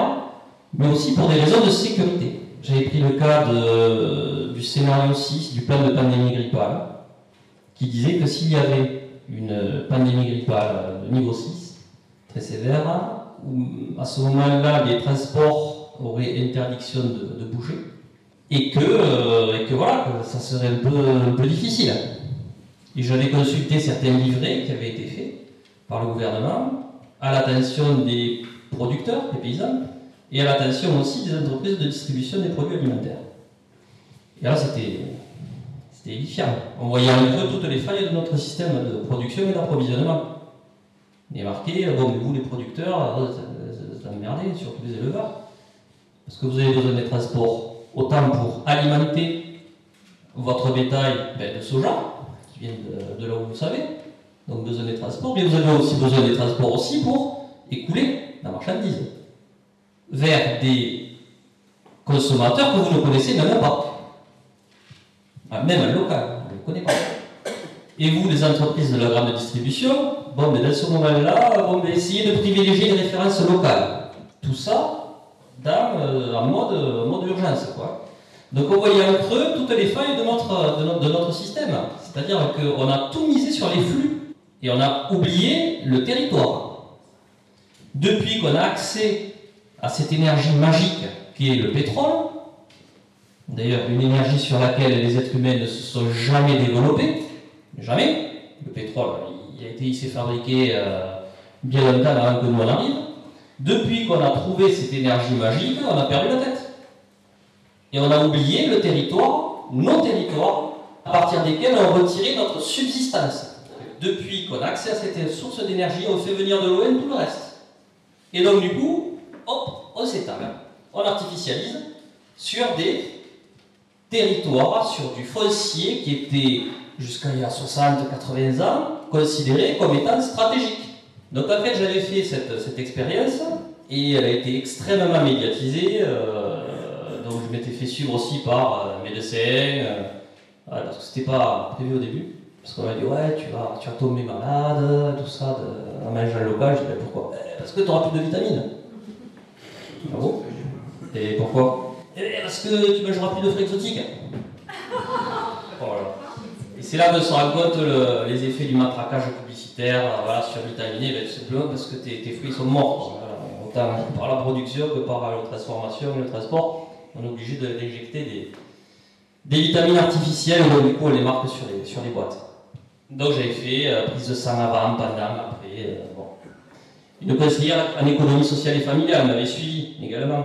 mais aussi pour des raisons de sécurité. J'avais pris le cas du scénario 6 du plan de pandémie grippale, qui disait que s'il y avait une pandémie grippale de niveau 6, très sévère, où à ce moment-là, les transports auraient interdiction de, bouger, et que, euh, et que voilà, ça serait un peu difficile. Et j'avais consulté certains livrets qui avaient été faits par le gouvernement à l'attention des producteurs, des paysans, et à l'attention aussi des entreprises de distribution des produits alimentaires. Et là, c'était édifiant. On voyait un peu toutes les failles de notre système de production et d'approvisionnement. Il est marqué, bon, vous les producteurs, c'est emmerdé, surtout les éleveurs, parce que vous avez besoin des transports autant pour alimenter votre bétail ben, de soja, de, là où vous savez, donc besoin des transports, mais vous avez aussi besoin des transports aussi pour écouler la marchandise vers des consommateurs que vous ne connaissez même pas. Même un local, vous ne le connaissez pas. Et vous, les entreprises de la grande distribution, bon, mais dans ce moment-là, bon, mais essayez de privilégier les références locales. Tout ça dans, euh, en mode, mode urgence. Quoi. Donc on voyait en creux toutes les failles de notre, de notre, système. C'est-à-dire qu'on a tout misé sur les flux et on a oublié le territoire. Depuis qu'on a accès à cette énergie magique qui est le pétrole, d'ailleurs une énergie sur laquelle les êtres humains ne se sont jamais développés, jamais, le pétrole, il, a été, s'est fabriqué euh, bien longtemps avant que nous en arrive, depuis qu'on a trouvé cette énergie magique, on a perdu la tête. Et on a oublié le territoire, nos territoires, à partir desquels on retirait notre subsistance. Depuis qu'on a accès à cette source d'énergie, on fait venir de et tout le reste. Et donc, du coup, hop, on s'étale, on artificialise sur des territoires, sur du foncier qui était, jusqu'à il y a 60-80 ans, considéré comme étant stratégique. Donc en fait, j'avais fait cette, cette, expérience et elle a été extrêmement médiatisée. Euh, donc je m'étais fait suivre aussi par euh, médecins, euh, parce que c'était pas prévu au début. Parce qu'on m'a dit, ouais, tu vas, tu vas tomber malade, tout ça, de, en mangeant local. Je dis, pourquoi? Ben, Parce que tu n'auras plus de vitamines. Ah bon? Et pourquoi? Eh, Parce que tu mangeras plus de fruits exotiques. Voilà. Et c'est là que se compte les effets du matraquage publicitaire voilà, sur vitaminé, ben, tout simplement parce que tes, fruits sont morts. autant par la production que par la transformation et le transport, on est obligé d'injecter des, des vitamines artificielles, et du coup on les marque sur les, boîtes. Donc j'avais fait euh, prise de sang avant, pendant, après. Euh, bon. Une conseillère en économie sociale et familiale m'avait suivi également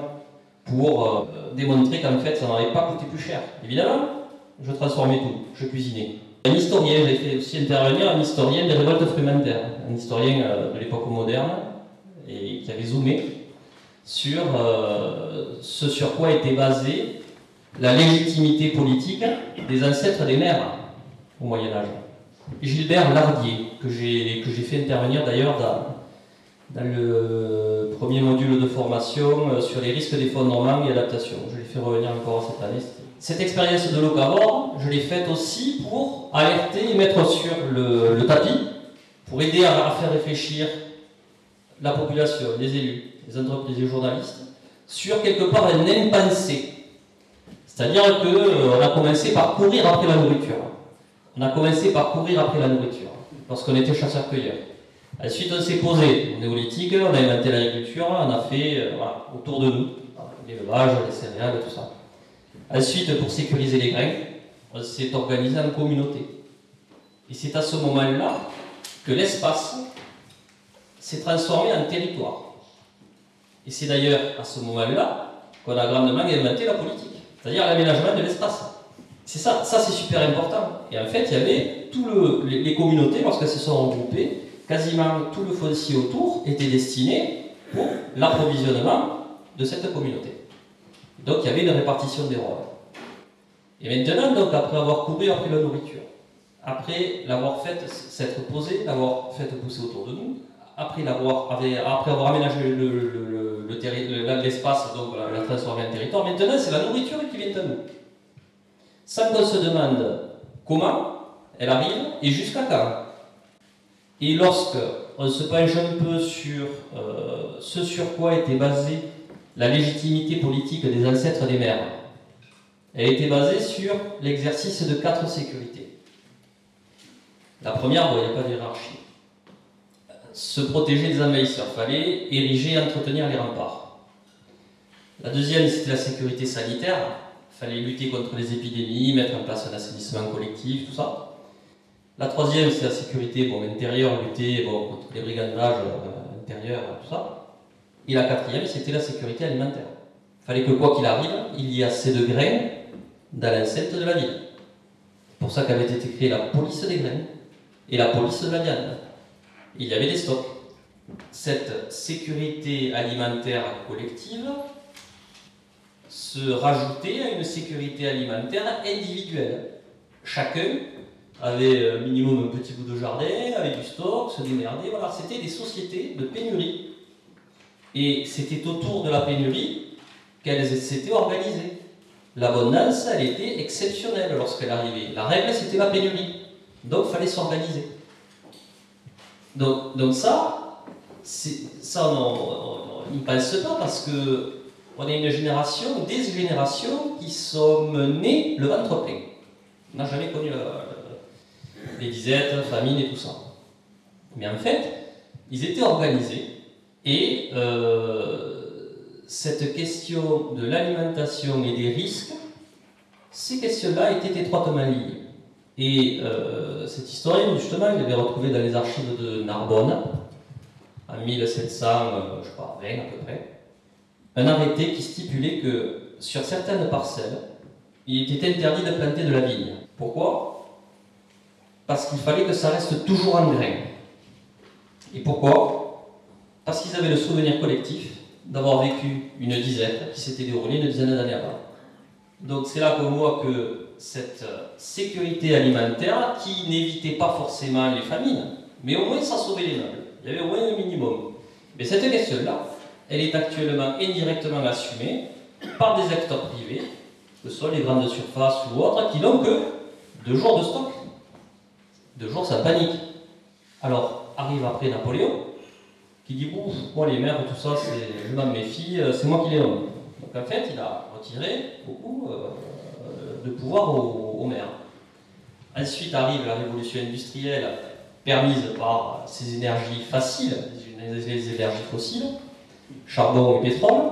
pour démontrer qu'en fait ça n'avait pas coûté plus cher. Évidemment, je transformais tout, je cuisinais. Un historien, j'ai fait aussi intervenir un historien des révoltes frumentaires, un historien euh, de l'époque moderne, et qui avait zoomé sur euh, ce sur quoi était basée la légitimité politique des ancêtres des mères au Moyen Âge. Gilbert Lardier, que j'ai fait intervenir d'ailleurs dans, dans, le premier module de formation euh, sur les risques d'effondrement et adaptation. Je l'ai fait revenir encore cette année, cette expérience de locavore, je l'ai faite aussi pour alerter et mettre sur le, tapis, pour aider à, faire réfléchir la population, les élus, les entreprises, les journalistes, sur quelque part un impensé. C'est-à-dire qu'on euh, a commencé par courir après la nourriture. On a commencé par courir après la nourriture, lorsqu'on était chasseurs-cueilleurs. Ensuite, on s'est posé au néolithique, on a inventé l'agriculture, on a fait euh, autour de nous, l'élevage, les céréales, tout ça. Ensuite, pour sécuriser les grains, on s'est organisé en communauté. Et c'est à ce moment-là que l'espace s'est transformé en territoire. Et c'est d'ailleurs à ce moment-là qu'on a grandement inventé la politique, c'est-à-dire l'aménagement de l'espace. C'est ça, ça c'est super important. Et en fait, il y avait tous les, les, communautés, lorsqu'elles se sont regroupées, quasiment tout le foncier autour était destiné pour l'approvisionnement de cette communauté. Donc il y avait une répartition des rôles. Et maintenant, donc, après avoir couru après la nourriture, après l'avoir fait s'être posé, l'avoir fait pousser autour de nous, après, l'avoir, après avoir aménagé le, l'espace, donc la, transformer en territoire, maintenant c'est la nourriture qui vient à nous. Sans qu'on se demande comment elle arrive et jusqu'à quand. Et lorsque on se penche un peu sur euh, ce sur quoi était basé la légitimité politique des ancêtres des mers. Elle était basée sur l'exercice de quatre sécurités. La première, il n'y a pas d'hierarchie. Se protéger des envahisseurs, fallait ériger et entretenir les remparts. La deuxième, c'était la sécurité sanitaire. Il fallait lutter contre les épidémies, mettre en place un assainissement collectif, tout ça. La troisième, c'est la sécurité bon, intérieure, lutter bon, contre les brigandages euh, intérieurs, tout ça. Et la quatrième, c'était la sécurité alimentaire. Il fallait que quoi qu'il arrive, il y ait assez de grains dans l'enceinte de la ville. C'est pour ça qu'avait été créée la police des grains et la police de la viande. Il y avait des stocks. Cette sécurité alimentaire collective se rajouter à une sécurité alimentaire individuelle. Chacun avait un minimum un petit bout de jardin, avait du stock, se démerdait. Voilà, c'était des sociétés de pénurie. Et c'était autour de la pénurie qu'elles s'étaient organisées. L'abondance, elle était exceptionnelle lorsqu'elle arrivait. La règle, c'était la pénurie. Donc, il fallait s'organiser. Donc, donc ça, ça on n'y pense pas parce que on est une génération, des générations qui sommes nées le ventre plein. On n'a jamais connu les disettes, famine et tout ça. Mais en fait, ils étaient organisés et euh, cette question de l'alimentation et des risques, ces questions-là étaient étroitement liées. Et euh, cette historienne, justement, il avait retrouvé dans les archives de Narbonne, en 1700, euh, je sais pas, 20 à peu près, un arrêté qui stipulait que sur certaines parcelles, il était interdit de planter de la vigne. Pourquoi? Parce qu'il fallait que ça reste toujours en grain. Et pourquoi? Parce qu'ils avaient le souvenir collectif d'avoir vécu une dizaine qui s'était déroulée une dizaine d'années avant. Donc c'est là qu'on voit que cette sécurité alimentaire, qui n'évitait pas forcément les famines, mais au moins ça sauvait les meubles. Il y avait au moins un minimum. Mais cette question-là, elle est actuellement indirectement assumée par des acteurs privés, que ce soit les grandes surfaces ou autres, qui n'ont que deux jours de stock. Deux jours, ça panique. Alors, arrive après Napoléon, qui dit Ouf, moi les mères, tout ça, je m'en méfie, euh, c'est moi qui les donne. Donc en fait, il a retiré beaucoup euh, de pouvoir aux, aux maires. Ensuite arrive la révolution industrielle permise par ces énergies faciles, les énergies fossiles, charbon et pétrole,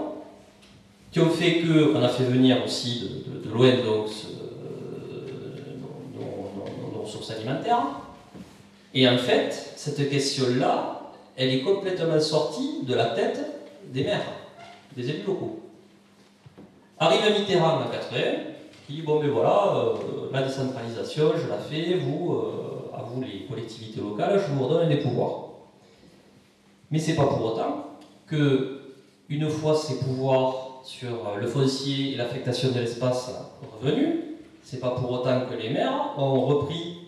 qui ont fait qu'on a fait venir aussi de, loin donc, nos, ressources alimentaires. Et en fait, cette question-là, elle est complètement sortie de la tête des maires, des élus locaux. Arrive Mitterrand en 80, qui dit Bon, ben voilà, euh, la décentralisation, je la fais, vous, euh, à vous les collectivités locales, je vous redonne des pouvoirs. Mais c'est pas pour autant que, une fois ces pouvoirs sur euh, le foncier et l'affectation de l'espace revenus, c'est pas pour autant que les maires ont repris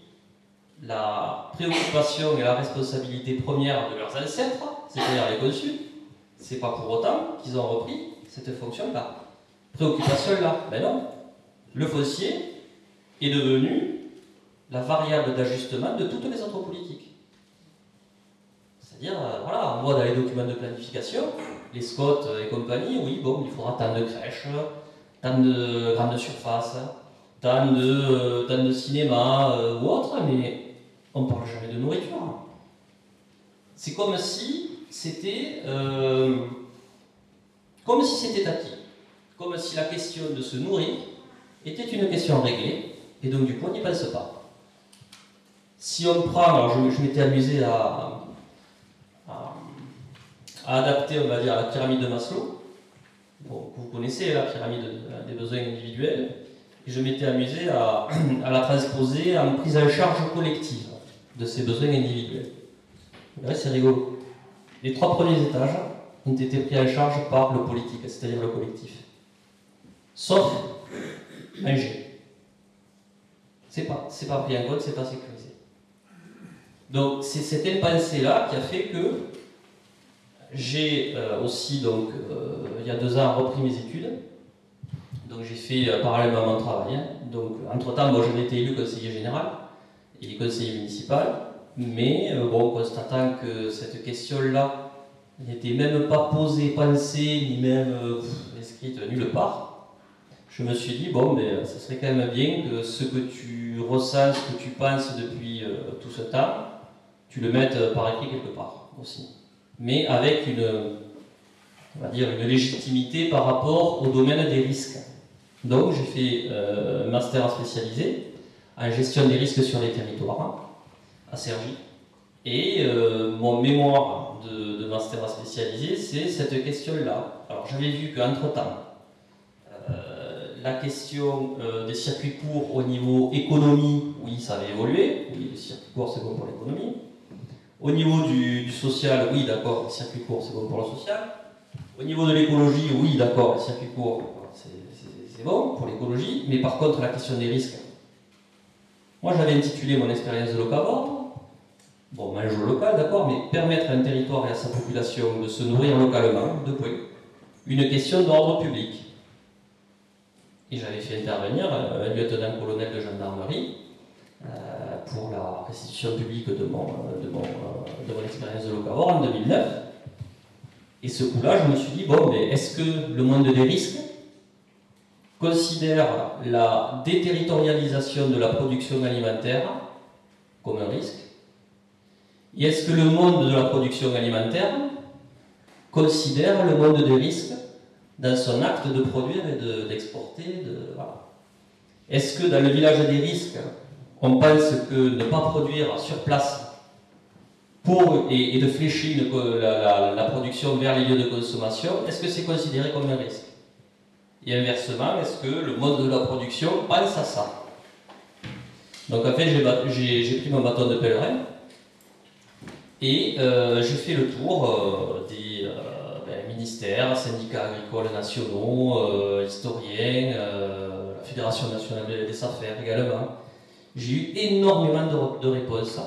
la préoccupation et la responsabilité première de leurs ancêtres, c'est-à-dire les conçus, c'est pas pour autant qu'ils ont repris cette fonction-là. Préoccupation-là, ben non. Le foncier est devenu la variable d'ajustement de toutes les autres politiques. C'est-à-dire, euh, voilà, on voit dans les documents de planification, les Scott et compagnie, oui, bon, il faudra tant de crèches, tant de grandes surfaces, tant de, euh, tant de cinéma euh, ou autre, mais on ne parle jamais de nourriture. C'est comme si c'était comme si c'était acquis, comme si la question de se nourrir était une question réglée, et donc du coup on n'y pense pas. Si on prend, alors je m'étais amusé à, à adapter, on va dire, à la pyramide de Maslow. vous connaissez la pyramide des besoins individuels. Et je m'étais amusé à, la transposer en prise en charge collective de ces besoins individuels. c'est rigolo. Les trois premiers étages ont été pris en charge par le politique, c'est-à-dire le collectif. Sauf manger. C'est pas, c'est pas pris en compte, c'est pas sécurisé. Donc c'est cette impensée-là qui a fait que j'ai euh, aussi, donc, euh, il y a deux ans, repris mes études. Donc j'ai fait euh, parallèlement mon travail. Hein. Donc entre-temps, moi j'avais été élu conseiller général et conseiller municipal. Mais bon, constatant que cette question-là n'était même pas posée, pensée, ni même inscrite nulle part, je me suis dit, bon, mais ce serait quand même bien que ce que tu ressens, ce que tu penses depuis tout ce temps, tu le mettes par écrit quelque part aussi mais avec une, légitimité par rapport au domaine des risques. Donc j'ai fait euh, un master spécialisé en gestion des risques sur les territoires à Sergi. Et euh, mon mémoire de, de, master spécialisé, c'est cette question-là. Alors j'avais vu qu'entre-temps, euh, la question des circuits courts au niveau économie, oui, ça avait évolué. Oui, les circuits courts, c'est bon pour l'économie. Au niveau du, social, oui, d'accord, les circuits courts, c'est bon pour le social. Au niveau de l'écologie, oui, d'accord, les circuits courts, c'est bon pour l'écologie, mais par contre la question des risques. Moi j'avais intitulé mon expérience de locavore, bon, manger local, d'accord, mais permettre à un territoire et à sa population de se nourrir localement, deux points. Une question d'ordre public. Et j'avais fait intervenir un lieutenant-colonel de gendarmerie euh, pour la restitution publique de mon, mon, de expérience de locavore en 2009. Et ce coup-là, je me suis dit, bon, mais est-ce que le monde des risques considère la déterritorialisation de la production alimentaire comme un risque Et est-ce que le monde de la production alimentaire considère le monde des risques dans son acte de produire et d'exporter de, voilà. Est-ce que dans le village des risques, on pense que ne pas produire sur place pour, et, de flécher la, production vers les lieux de consommation, est-ce que c'est considéré comme un risque? Et inversement, est-ce que le mode de la production pense à ça? Donc en fait, j'ai pris mon bâton de pèlerin et euh, j'ai fait le tour euh, des ministères, syndicats agricoles nationaux, historiens, la Fédération nationale des affaires également. J'ai eu énormément de, de réponses.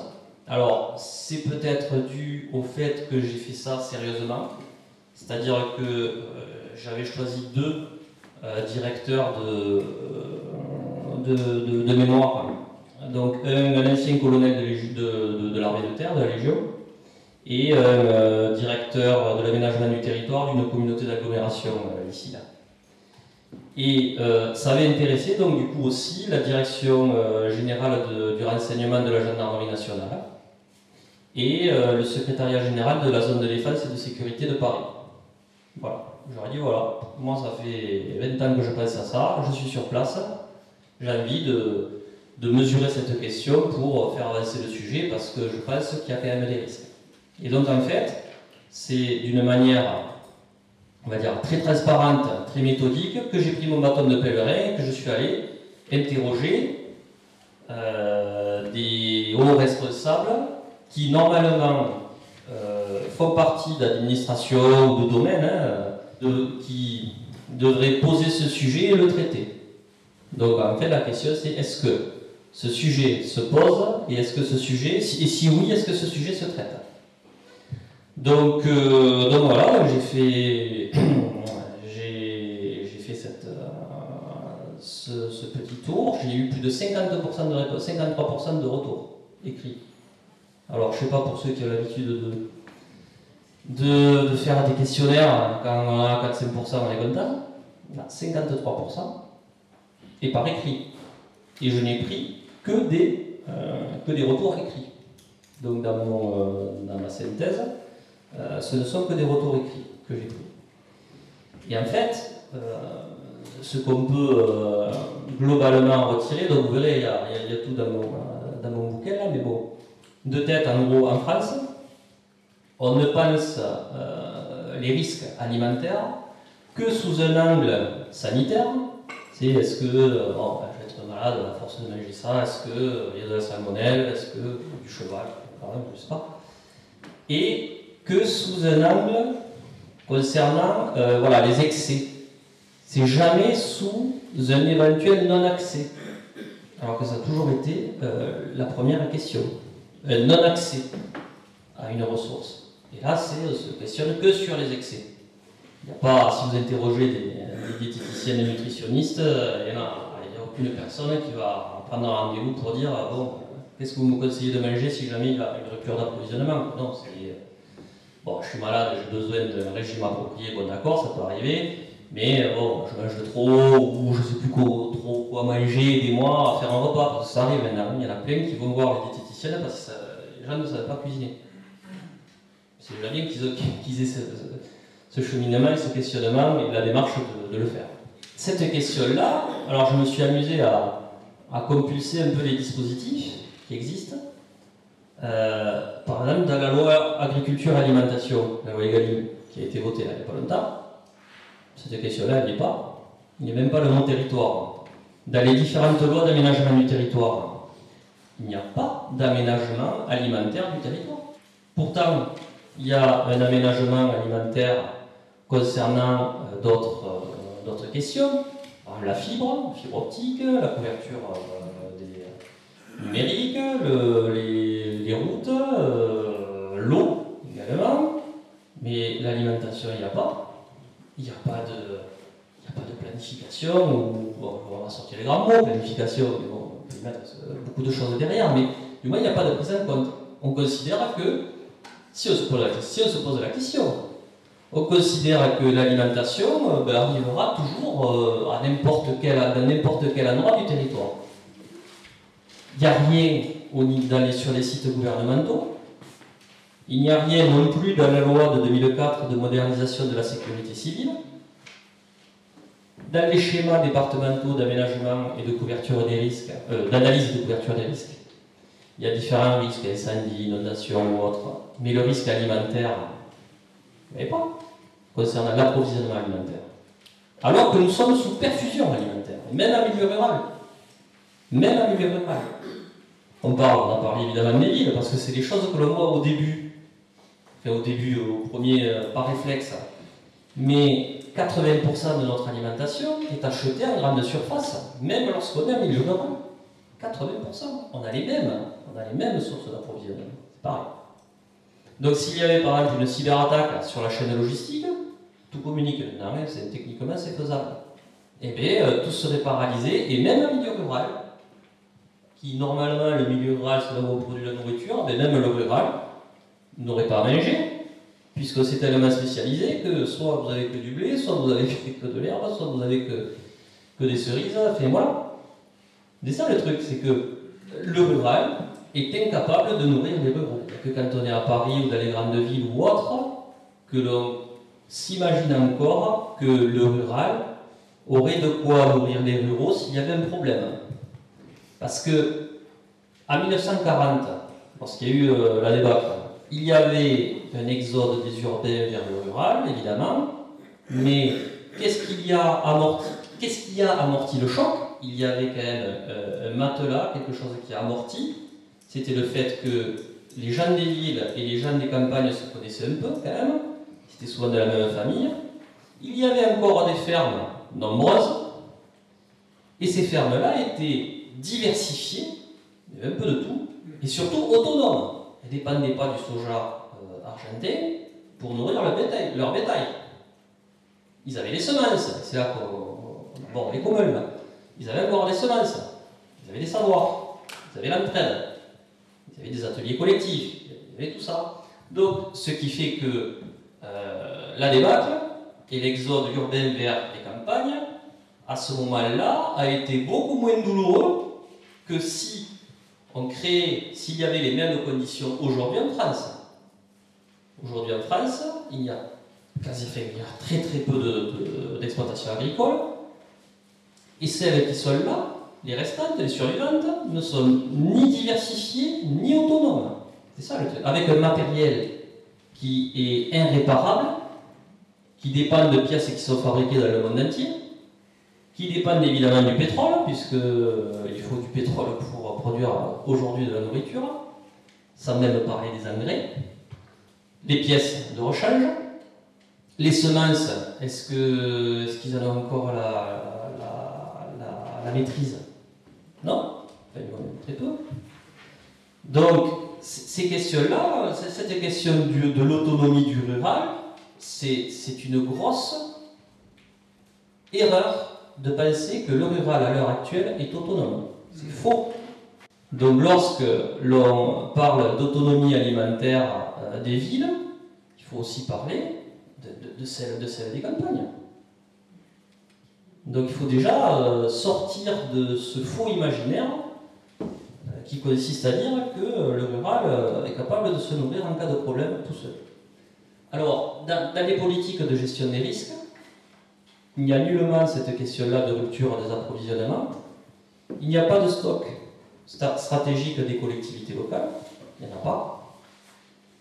Alors, c'est peut-être dû au fait que j'ai fait ça sérieusement, c'est-à-dire que euh, j'avais choisi deux euh, directeurs de, euh, mémoire. Donc, un, ancien colonel de l'armée de terre, de la Légion, et un directeur de l'aménagement du territoire d'une communauté d'agglomération ici. Là. Et ça avait intéressé donc du coup aussi la direction générale du renseignement de la gendarmerie nationale et euh, le secrétariat général de la zone de défense et de sécurité de Paris. Voilà, j'aurais dit voilà, moi ça fait 20 ans que je pense à ça, je suis sur place, j'ai envie de, de mesurer cette question pour faire avancer le sujet parce que je pense qu'il y a quand même des risques. Et donc en fait, c'est d'une manière, on va dire, très transparente, très méthodique, que j'ai pris mon bâton de pèlerin et que je suis allé interroger euh, des hauts responsables qui normalement euh, font partie d'administration ou de domaine, hein, qui devraient poser ce sujet et le traiter. Donc en fait la question c'est est-ce que ce sujet se pose et est-ce que ce sujet, et si oui, est-ce que ce sujet se traite? Donc, euh, donc voilà, j'ai fait, j'ai, fait cette, euh, ce, petit tour. J'ai eu plus de 50% de 53% de retours écrits. Alors, je ne sais pas pour ceux qui ont l'habitude de, de, faire des questionnaires, quand on a 4-5%, on est content. On a 53%, et par écrit. Et je n'ai pris que des, euh, que des retours écrits. Donc, dans, mon, dans ma synthèse, euh, ce ne sont que des retours écrits que j'ai pris. Et en fait, ce qu'on peut globalement retirer, donc vous verrez, il y a, il y tout dans mon, dans là, mais bon, de tête en gros en France. On ne pense euh, les risques alimentaires que sous un angle sanitaire. C'est est-ce que euh, bon, je vais être malade à force de manger ça, est-ce qu'il euh, y a de la salmonelle, est-ce que du cheval, je ne sais pas. Et que sous un angle concernant voilà, les excès. C'est jamais sous un éventuel non-accès. Alors que ça a toujours été la première question. Euh, non-accès à une ressource. Et là, c'est, on se questionne que sur les excès. Il n'y a pas, si vous interrogez des, diététiciennes et nutritionnistes, euh, il n'y a, aucune personne qui va prendre un rendez-vous pour dire bon, qu'est-ce que vous me conseillez de manger si jamais il y a une rupture d'approvisionnement? Non, c'est bon, je suis malade, j'ai besoin d'un régime approprié, bon d'accord, ça peut arriver, mais bon, je mange trop ou je sais plus quoi, trop quoi manger des mois à faire un repas, parce que ça arrive maintenant, il y en a plein qui vont voir les diététiciens parce que les gens ne savent pas cuisiner. C'est déjà bien qu'ils aient ce, cheminement et ce questionnement et la démarche de, le faire. Cette question-là, alors je me suis amusé à, compulser un peu les dispositifs qui existent. Euh, par exemple, dans la loi agriculture-alimentation, la loi EGalim, qui a été votée il n'y a pas longtemps, cette question-là, elle n'est pas. Il n'y a même pas le nom territoire. Dans les différentes lois d'aménagement du territoire, il n'y a pas d'aménagement alimentaire du territoire. Pourtant, il y a un aménagement alimentaire concernant euh, d'autres, euh, d'autres questions. la fibre, fibre optique, la couverture des numériques, les, routes, l'eau également, mais l'alimentation, il n'y a pas. Il n'y a pas de pas de planification, ou on va sortir les grands mots, planification, mais bon, on peut y mettre beaucoup de choses derrière, mais du moins il n'y a pas de prise en compte. On considère que, si on se pose la, on se pose la question, on considère que l'alimentation euh, ben, arrivera toujours euh, à n'importe quel, n'importe quel endroit du territoire. Il n'y a rien dans sur les sites gouvernementaux. Il n'y a rien non plus dans la loi de 2004 de modernisation de la sécurité civile. Dans les schémas départementaux d'aménagement et de couverture des risques, euh, d'analyse de couverture des risques, il y a différents risques, incendie, inondation ou autre. Mais le risque alimentaire, mais pas, concernant l'approvisionnement alimentaire. Alors que nous sommes sous perfusion alimentaire, même en milieu rural. Même en milieu rural. On parle, on a parlé évidemment des villes, parce que c'est des choses que l'on voit au début, enfin au début, au premier, euh, par réflexe. Mais 80% de notre alimentation est achetée en grande surface, même lorsqu'on est en milieu rural. 80%. On a les mêmes, on a les mêmes sources d'approvisionnement. C'est pareil. Donc s'il y avait par exemple une cyberattaque sur la chaîne logistique, tout communique. Non, mais techniquement c'est faisable. Eh bien, euh, tout serait paralysé, et même en milieu rural, qui normalement le milieu rural c'est là où on produit la nourriture, mais même le rural n'aurait pas à manger, puisque c'est tellement spécialisé que soit vous avez que du blé, soit vous avez que de l'herbe, soit vous avez que, que des cerises, enfin voilà. C'est ça le truc, c'est que le rural est incapable de nourrir les ruraux. Que quand on est à Paris ou dans les grandes villes ou autres, que l'on s'imagine encore que le rural aurait de quoi nourrir les ruraux s'il y avait un problème. Parce que, en 1940, lorsqu'il y a eu euh, la débâcle, il y avait un exode des urbains vers le rural, évidemment, mais qu'est-ce qu'il y a amorti Qu'est-ce qui a amorti le choc? Il y avait quand même euh, un matelas, quelque chose qui a amorti. C'était le fait que les gens des villes et les gens des campagnes se connaissaient un peu quand même. C'était souvent de la même famille. Il y avait encore des fermes nombreuses. Et ces fermes-là étaient avait un peu de tout, et surtout autonomes. Elles ne dépendaient pas du soja argenté pour nourrir leur bétail. Ils avaient les semences, c'est là qu'on. Bon, les communs. Ils avaient encore les semences, ils avaient des savoirs, ils avaient l'entraide, ils avaient des ateliers collectifs, ils avaient tout ça. Donc, ce qui fait que euh, la débâcle et l'exode urbain vers les campagnes, à ce moment-là, a été beaucoup moins douloureux que si on créait, s'il y avait les mêmes conditions aujourd'hui en France. Aujourd'hui en France, il y a quasi fait, il y a très très peu d'exploitations agricoles. Et celles qui sont là, les restantes, les survivantes, ne sont ni diversifiées ni autonomes. C'est ça le truc. Avec un matériel qui est irréparable, qui dépend de pièces qui sont fabriquées dans le monde entier, qui dépendent évidemment du pétrole, puisqu'il euh, faut du pétrole pour produire aujourd'hui de la nourriture, sans même parler des engrais les pièces de rechange. Les semences, est-ce qu'ils est qu'ils en ont encore la, la, la, maîtrise? Non enfin, Très peu. Donc, ces questions-là, cette question de l'autonomie du rural, c'est une grosse erreur de penser que le rural à l'heure actuelle est autonome. C'est faux. Donc lorsque l'on parle d'autonomie alimentaire euh, des villes, il faut aussi parler de, celle, de celle des campagnes. Donc il faut déjà euh, sortir de ce faux imaginaire euh, qui consiste à dire que le rural est capable de se nourrir en cas de problème tout seul. Alors, dans les politiques de gestion des risques, il n'y a nullement cette question-là de rupture des approvisionnements. Il n'y a pas de stock stratégique des collectivités locales. Il n'y en a pas.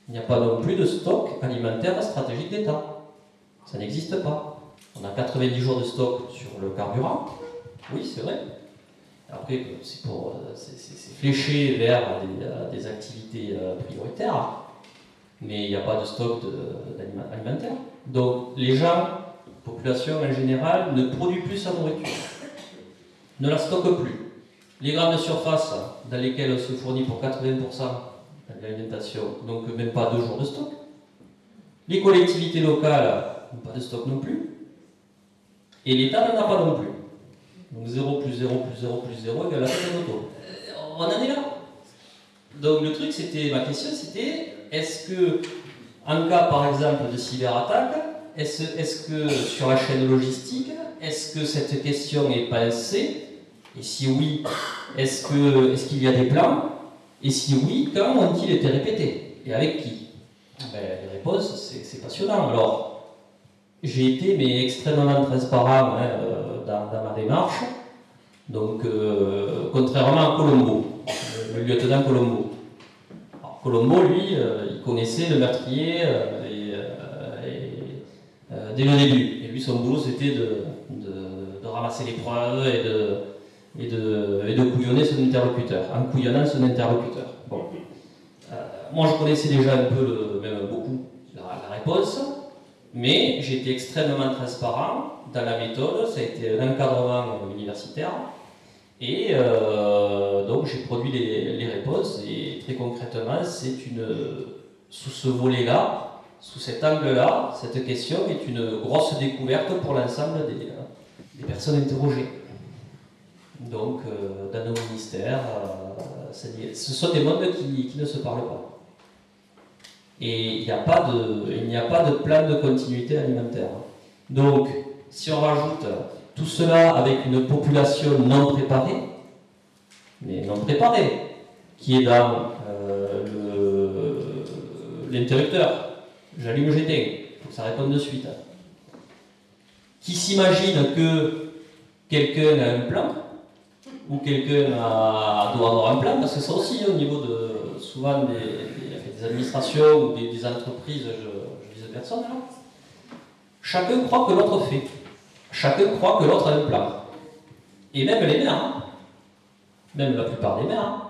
Il n'y a pas non plus de stock alimentaire stratégique d'État. Ça n'existe pas. On a 90 jours de stock sur le carburant. Oui, c'est vrai. Après, c'est fléché vers des, activités euh, prioritaires, mais il n'y a pas de stock alimentaire. Donc, les gens, population en général, ne produit plus sa nourriture. ne la stocke plus. Les grandes surfaces dans lesquelles on se fournit pour 80% de l'alimentation, donc même pas deux jours de stock. Les collectivités locales n'ont pas de stock non plus. Et l'État n'en a pas non plus. Donc 0 plus 0 plus 0 plus 0 égale la moto. On en est là. Donc le truc, c'était, ma question, c'était, est-ce que, en cas par exemple de cyberattaque, est-ce, est que sur la chaîne logistique, est-ce que cette question est pensée? Et si oui, est-ce, qu'il y a des plans? Et si oui, quand ont-ils été répétés? Et avec qui? Ben, Les réponses, c'est, passionnant. Alors, j'ai été mais extrêmement transparent hein, euh, dans, dans, ma démarche. Donc, euh, contrairement à Colombo, le, lieutenant Colombo. Alors, Colombo, lui, euh, il connaissait le meurtrier dès le début. Et lui, son boulot, c'était de, de, ramasser les preuves et de, et de, et de couillonner son interlocuteur, en couillonnant son interlocuteur. Bon. moi, je connaissais déjà un peu, même beaucoup, la, la réponse. Mais j'étais extrêmement transparent dans la méthode, ça a été un encadrement universitaire. Et euh, donc j'ai produit les, les, réponses et très concrètement, c'est une sous ce volet-là, sous cet angle-là, cette question est une grosse découverte pour l'ensemble des, des, personnes interrogées. Donc euh, dans nos ministères, euh, ce sont des mondes qui, ne se parlent pas. Et il n'y a, pas de, de plan de continuité alimentaire. Donc, si on rajoute tout cela avec une population non préparée, mais non préparée, qui est dans euh, l'interrupteur, j'allume, il faut que ça réponde de suite, qui s'imagine que quelqu'un a un plan, ou quelqu'un doit avoir un plan, parce que ça aussi, au niveau de souvent des, administrations ou des, entreprises, je, je disais personne là. Chacun croit que l'autre fait. Chacun croit que l'autre a un plan. Et même les maires, hein. même la plupart des maires, hein.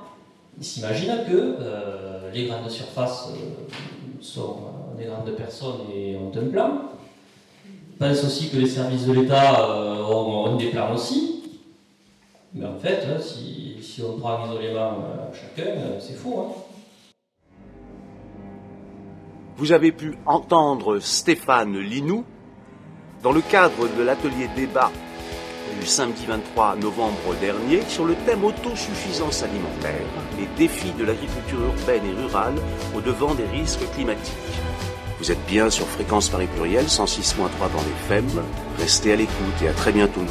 ils s'imaginent que euh, les grandes surfaces euh, sont euh, des grandes personnes et ont un plan. Ils pensent aussi que les services de l'État ont, des plans aussi. Mais en fait, hein, si, on prend isolément chacun, c'est faux. Hein. Vous avez pu entendre Stéphane Linou dans le cadre de l'atelier débat du samedi 23 novembre dernier sur le thème autosuffisance alimentaire, les défis de l'agriculture urbaine et rurale au devant des risques climatiques. Vous êtes bien sur Fréquence Paris Pluriel 106.3 dans les FEM. Restez à l'écoute et à très bientôt.